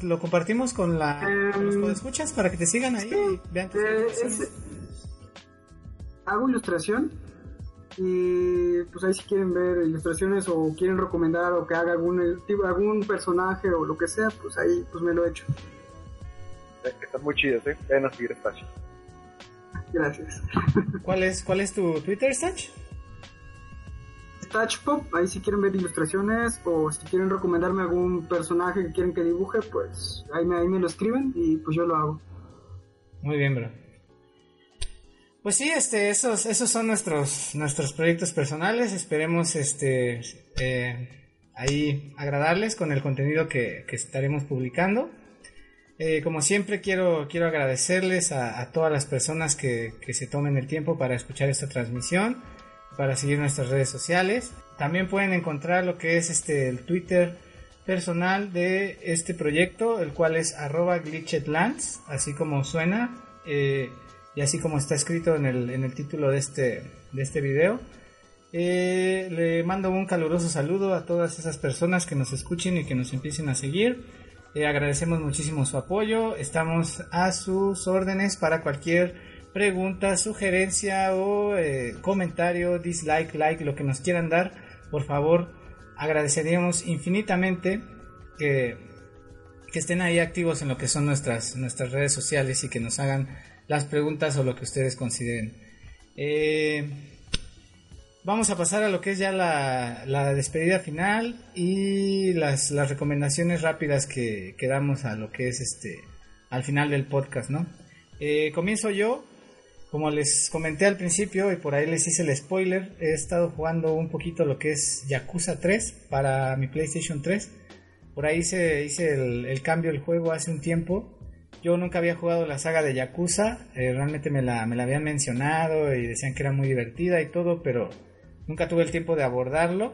lo compartimos con, la, los em, escuchas para que te sigan ahí y vean tus eh, Hago ilustración y pues ahí si quieren ver ilustraciones o quieren recomendar o que haga algún, algún personaje o lo que sea, pues ahí pues me lo he hecho. Están muy chidos, ¿eh? Vayan a seguir Stach. Gracias. ¿Cuál es, ¿Cuál es tu Twitter, Stach? Pop, ahí si quieren ver ilustraciones o si quieren recomendarme algún personaje que quieren que dibuje, pues ahí me, ahí me lo escriben y pues yo lo hago. Muy bien, bro. Pues sí, este, esos, esos son nuestros, nuestros proyectos personales. Esperemos este, eh, ahí agradarles con el contenido que, estaremos publicando. Eh, como siempre quiero, quiero agradecerles a, todas las personas que, que, se tomen el tiempo para escuchar esta transmisión para seguir nuestras redes sociales. También pueden encontrar lo que es este el Twitter personal de este proyecto, el cual es arroba glitchetlands, así como suena eh, y así como está escrito en el, en el título de este, de este video. Eh, le mando un caluroso saludo a todas esas personas que nos escuchen y que nos empiecen a seguir. Eh, agradecemos muchísimo su apoyo. Estamos a sus órdenes para cualquier pregunta, sugerencia o eh, comentario, dislike, like, lo que nos quieran dar, por favor, agradeceríamos infinitamente que, que estén ahí activos en lo que son nuestras, nuestras redes sociales y que nos hagan las preguntas o lo que ustedes consideren. Eh, vamos a pasar a lo que es ya la, la despedida final y las, las recomendaciones rápidas que, damos a lo que es este al final del podcast, ¿no? Eh, comienzo yo como les comenté al principio y por ahí les hice el spoiler, he estado jugando un poquito lo que es Yakuza 3 para mi PlayStation 3. Por ahí hice, hice el, cambio del juego hace un tiempo. Yo nunca había jugado la saga de Yakuza, eh, realmente me la, me la habían mencionado y decían que era muy divertida y todo, pero nunca tuve el tiempo de abordarlo.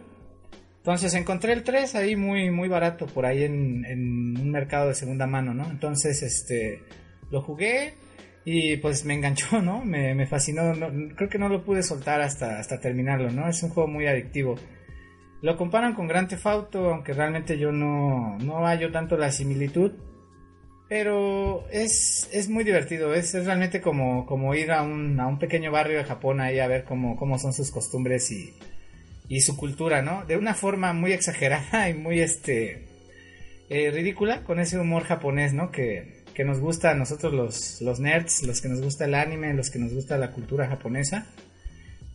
Entonces encontré el 3 ahí muy, muy barato por ahí en, en un mercado de segunda mano, ¿no? Entonces, este, lo jugué, y pues me enganchó, ¿no? Me, me fascinó. creo que no lo pude soltar hasta, hasta terminarlo, ¿no? Es un juego muy adictivo. Lo comparan con Grand Theft Auto, aunque realmente yo no, no hallo tanto la similitud. Pero es, es muy divertido, es, es realmente como, como ir a un, a un pequeño barrio de Japón ahí a ver cómo, cómo son sus costumbres y, y su cultura, ¿no? De una forma muy exagerada y muy este eh, ridícula, con ese humor japonés, ¿no? Que, que nos gusta a nosotros los, los nerds, los que nos gusta el anime, los que nos gusta la cultura japonesa.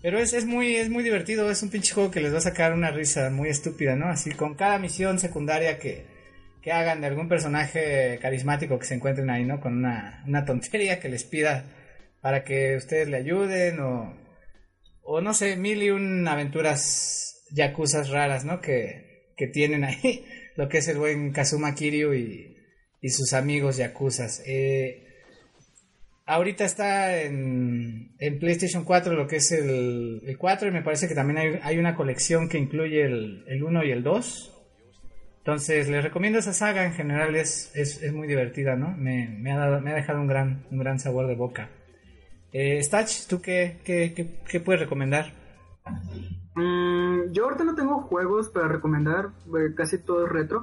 Pero es, es, muy, es muy divertido, es un pinche juego que les va a sacar una risa muy estúpida, ¿no? Así con cada misión secundaria que, que hagan de algún personaje carismático que se encuentren ahí, ¿no? Con una, una tontería que les pida para que ustedes le ayuden o, o no sé, mil y un aventuras yakuzas raras, ¿no? Que, que tienen ahí, lo que es el buen Kazuma Kiryu y, y sus amigos yakuzas. Eh, ahorita está en, en, PlayStation 4 lo que es el, el, 4 y me parece que también hay, hay una colección que incluye el, el, 1 y el 2. Entonces les recomiendo esa saga, en general es, es, es muy divertida, ¿no? Me, me, ha dado, me, ha dejado un gran, un gran sabor de boca. Eh, Stach, ¿tú qué, qué, qué, puedes recomendar? Mm, yo ahorita no tengo juegos para recomendar, eh, casi todo es retro.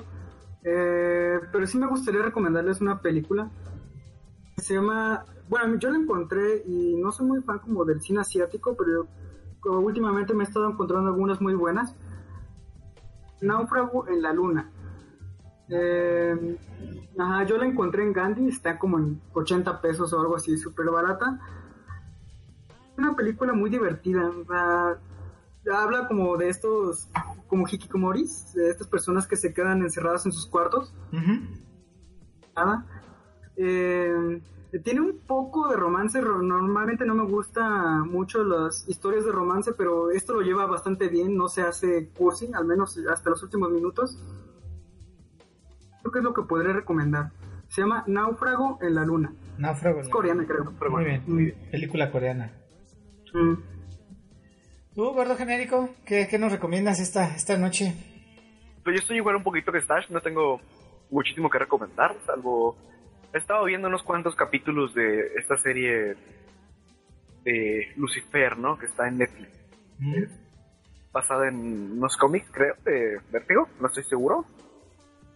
Eh, pero sí me gustaría recomendarles una película. Se llama. Bueno, yo la encontré y no soy muy fan como del cine asiático, pero últimamente me he estado encontrando algunas muy buenas. Náufrago en la Luna. Eh, ajá, yo la encontré en Gandhi, está como en 80 pesos o algo así, súper barata. Una película muy divertida habla como de estos, como hikikomoris, de estas personas que se quedan encerradas en sus cuartos. Nada. Eh, tiene un poco de romance, normalmente no me gusta mucho las historias de romance, pero esto lo lleva bastante bien, no se hace cursi, al menos hasta los últimos minutos. Creo que es lo que podré recomendar. Se llama Náufrago en la Luna. Náufrago. Es coreana, creo. Muy bien, muy bien. Película coreana. Mm. ¿Tú, gordo genérico, qué, qué, nos recomiendas esta, esta noche? Pues yo estoy igual un poquito que Stash, no tengo muchísimo que recomendar, salvo he estado viendo unos cuantos capítulos de esta serie de Lucifer, ¿no? Que está en Netflix. basada en unos cómics, creo, de Vértigo, no estoy seguro.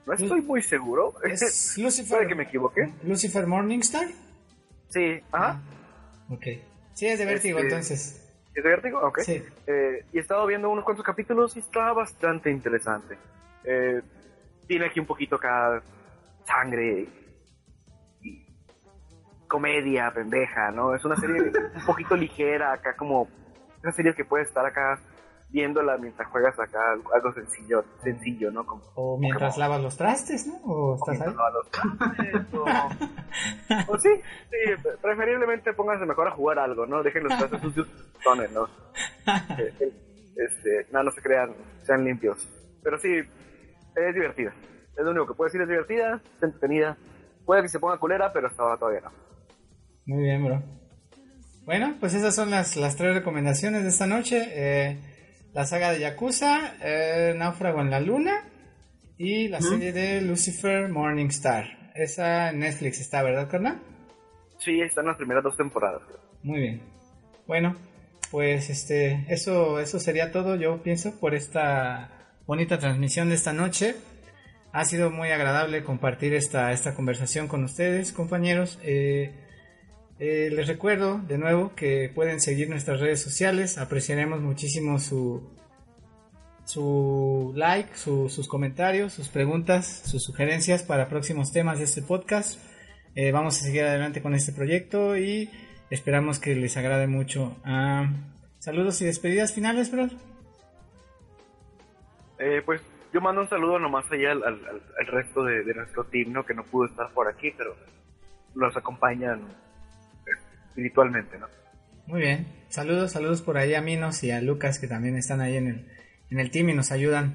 No estoy muy seguro. ¿Es Lucifer? ¿Puede que me equivoqué? ¿Lucifer Morningstar? Sí, ajá. Ah, ok. Sí, es de Vértigo este, entonces. ¿Es de Vértigo? Ok. Sí. Eh, y he estado viendo unos cuantos capítulos y está bastante interesante. Eh, tiene aquí un poquito acá sangre comedia pendeja, ¿no? Es una serie un poquito ligera, acá como una serie que puedes estar acá viéndola mientras juegas acá algo sencillo, sencillo, ¿no? Como, o mientras lavas los trastes, ¿no? O estás ahí. Los trastes, o, sí, sí, preferiblemente pónganse mejor a jugar algo, ¿no? Dejen los trastes sucios, ¿no? Eh, eh, este, nada, no se crean, sean limpios. Pero sí, es divertida. Es lo único que puedo decir, es divertida, es entretenida. Puede que se ponga culera, pero estaba todavía no. Muy bien, bro. Bueno, pues esas son las, las tres recomendaciones de esta noche. Eh, la saga de Yakuza, eh, Náufrago en la Luna y la serie de Lucifer Morningstar. Esa en Netflix está, ¿verdad, carnal? Sí, están las primeras dos temporadas. Muy bien. Bueno, pues este, eso, eso sería todo, yo pienso, por esta bonita transmisión de esta noche. Ha sido muy agradable compartir esta, esta conversación con ustedes, compañeros. Eh, eh, les recuerdo de nuevo que pueden seguir nuestras redes sociales. Apreciaremos muchísimo su, su like, sus comentarios, sus preguntas, sus sugerencias para próximos temas de este podcast. Eh, vamos a seguir adelante con este proyecto y esperamos que les agrade mucho. Ah, saludos y despedidas finales, bro. Eh, pues yo mando un saludo nomás allá al, resto de, de, nuestro team, ¿no? que no pudo estar por aquí, pero nos acompañan espiritualmente, ¿no? Muy bien. Saludos, saludos por ahí a Minos y a Lucas que también están ahí en el, en el team y nos ayudan.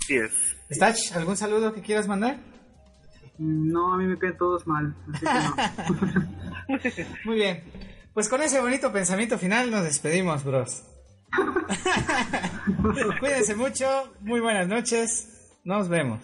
Sí es. Stach, ¿algún saludo que quieras mandar? No, a mí me quedan todos mal, así que no. Muy bien. Pues con ese bonito pensamiento final nos despedimos, bros. Cuídense mucho, muy buenas noches, nos vemos.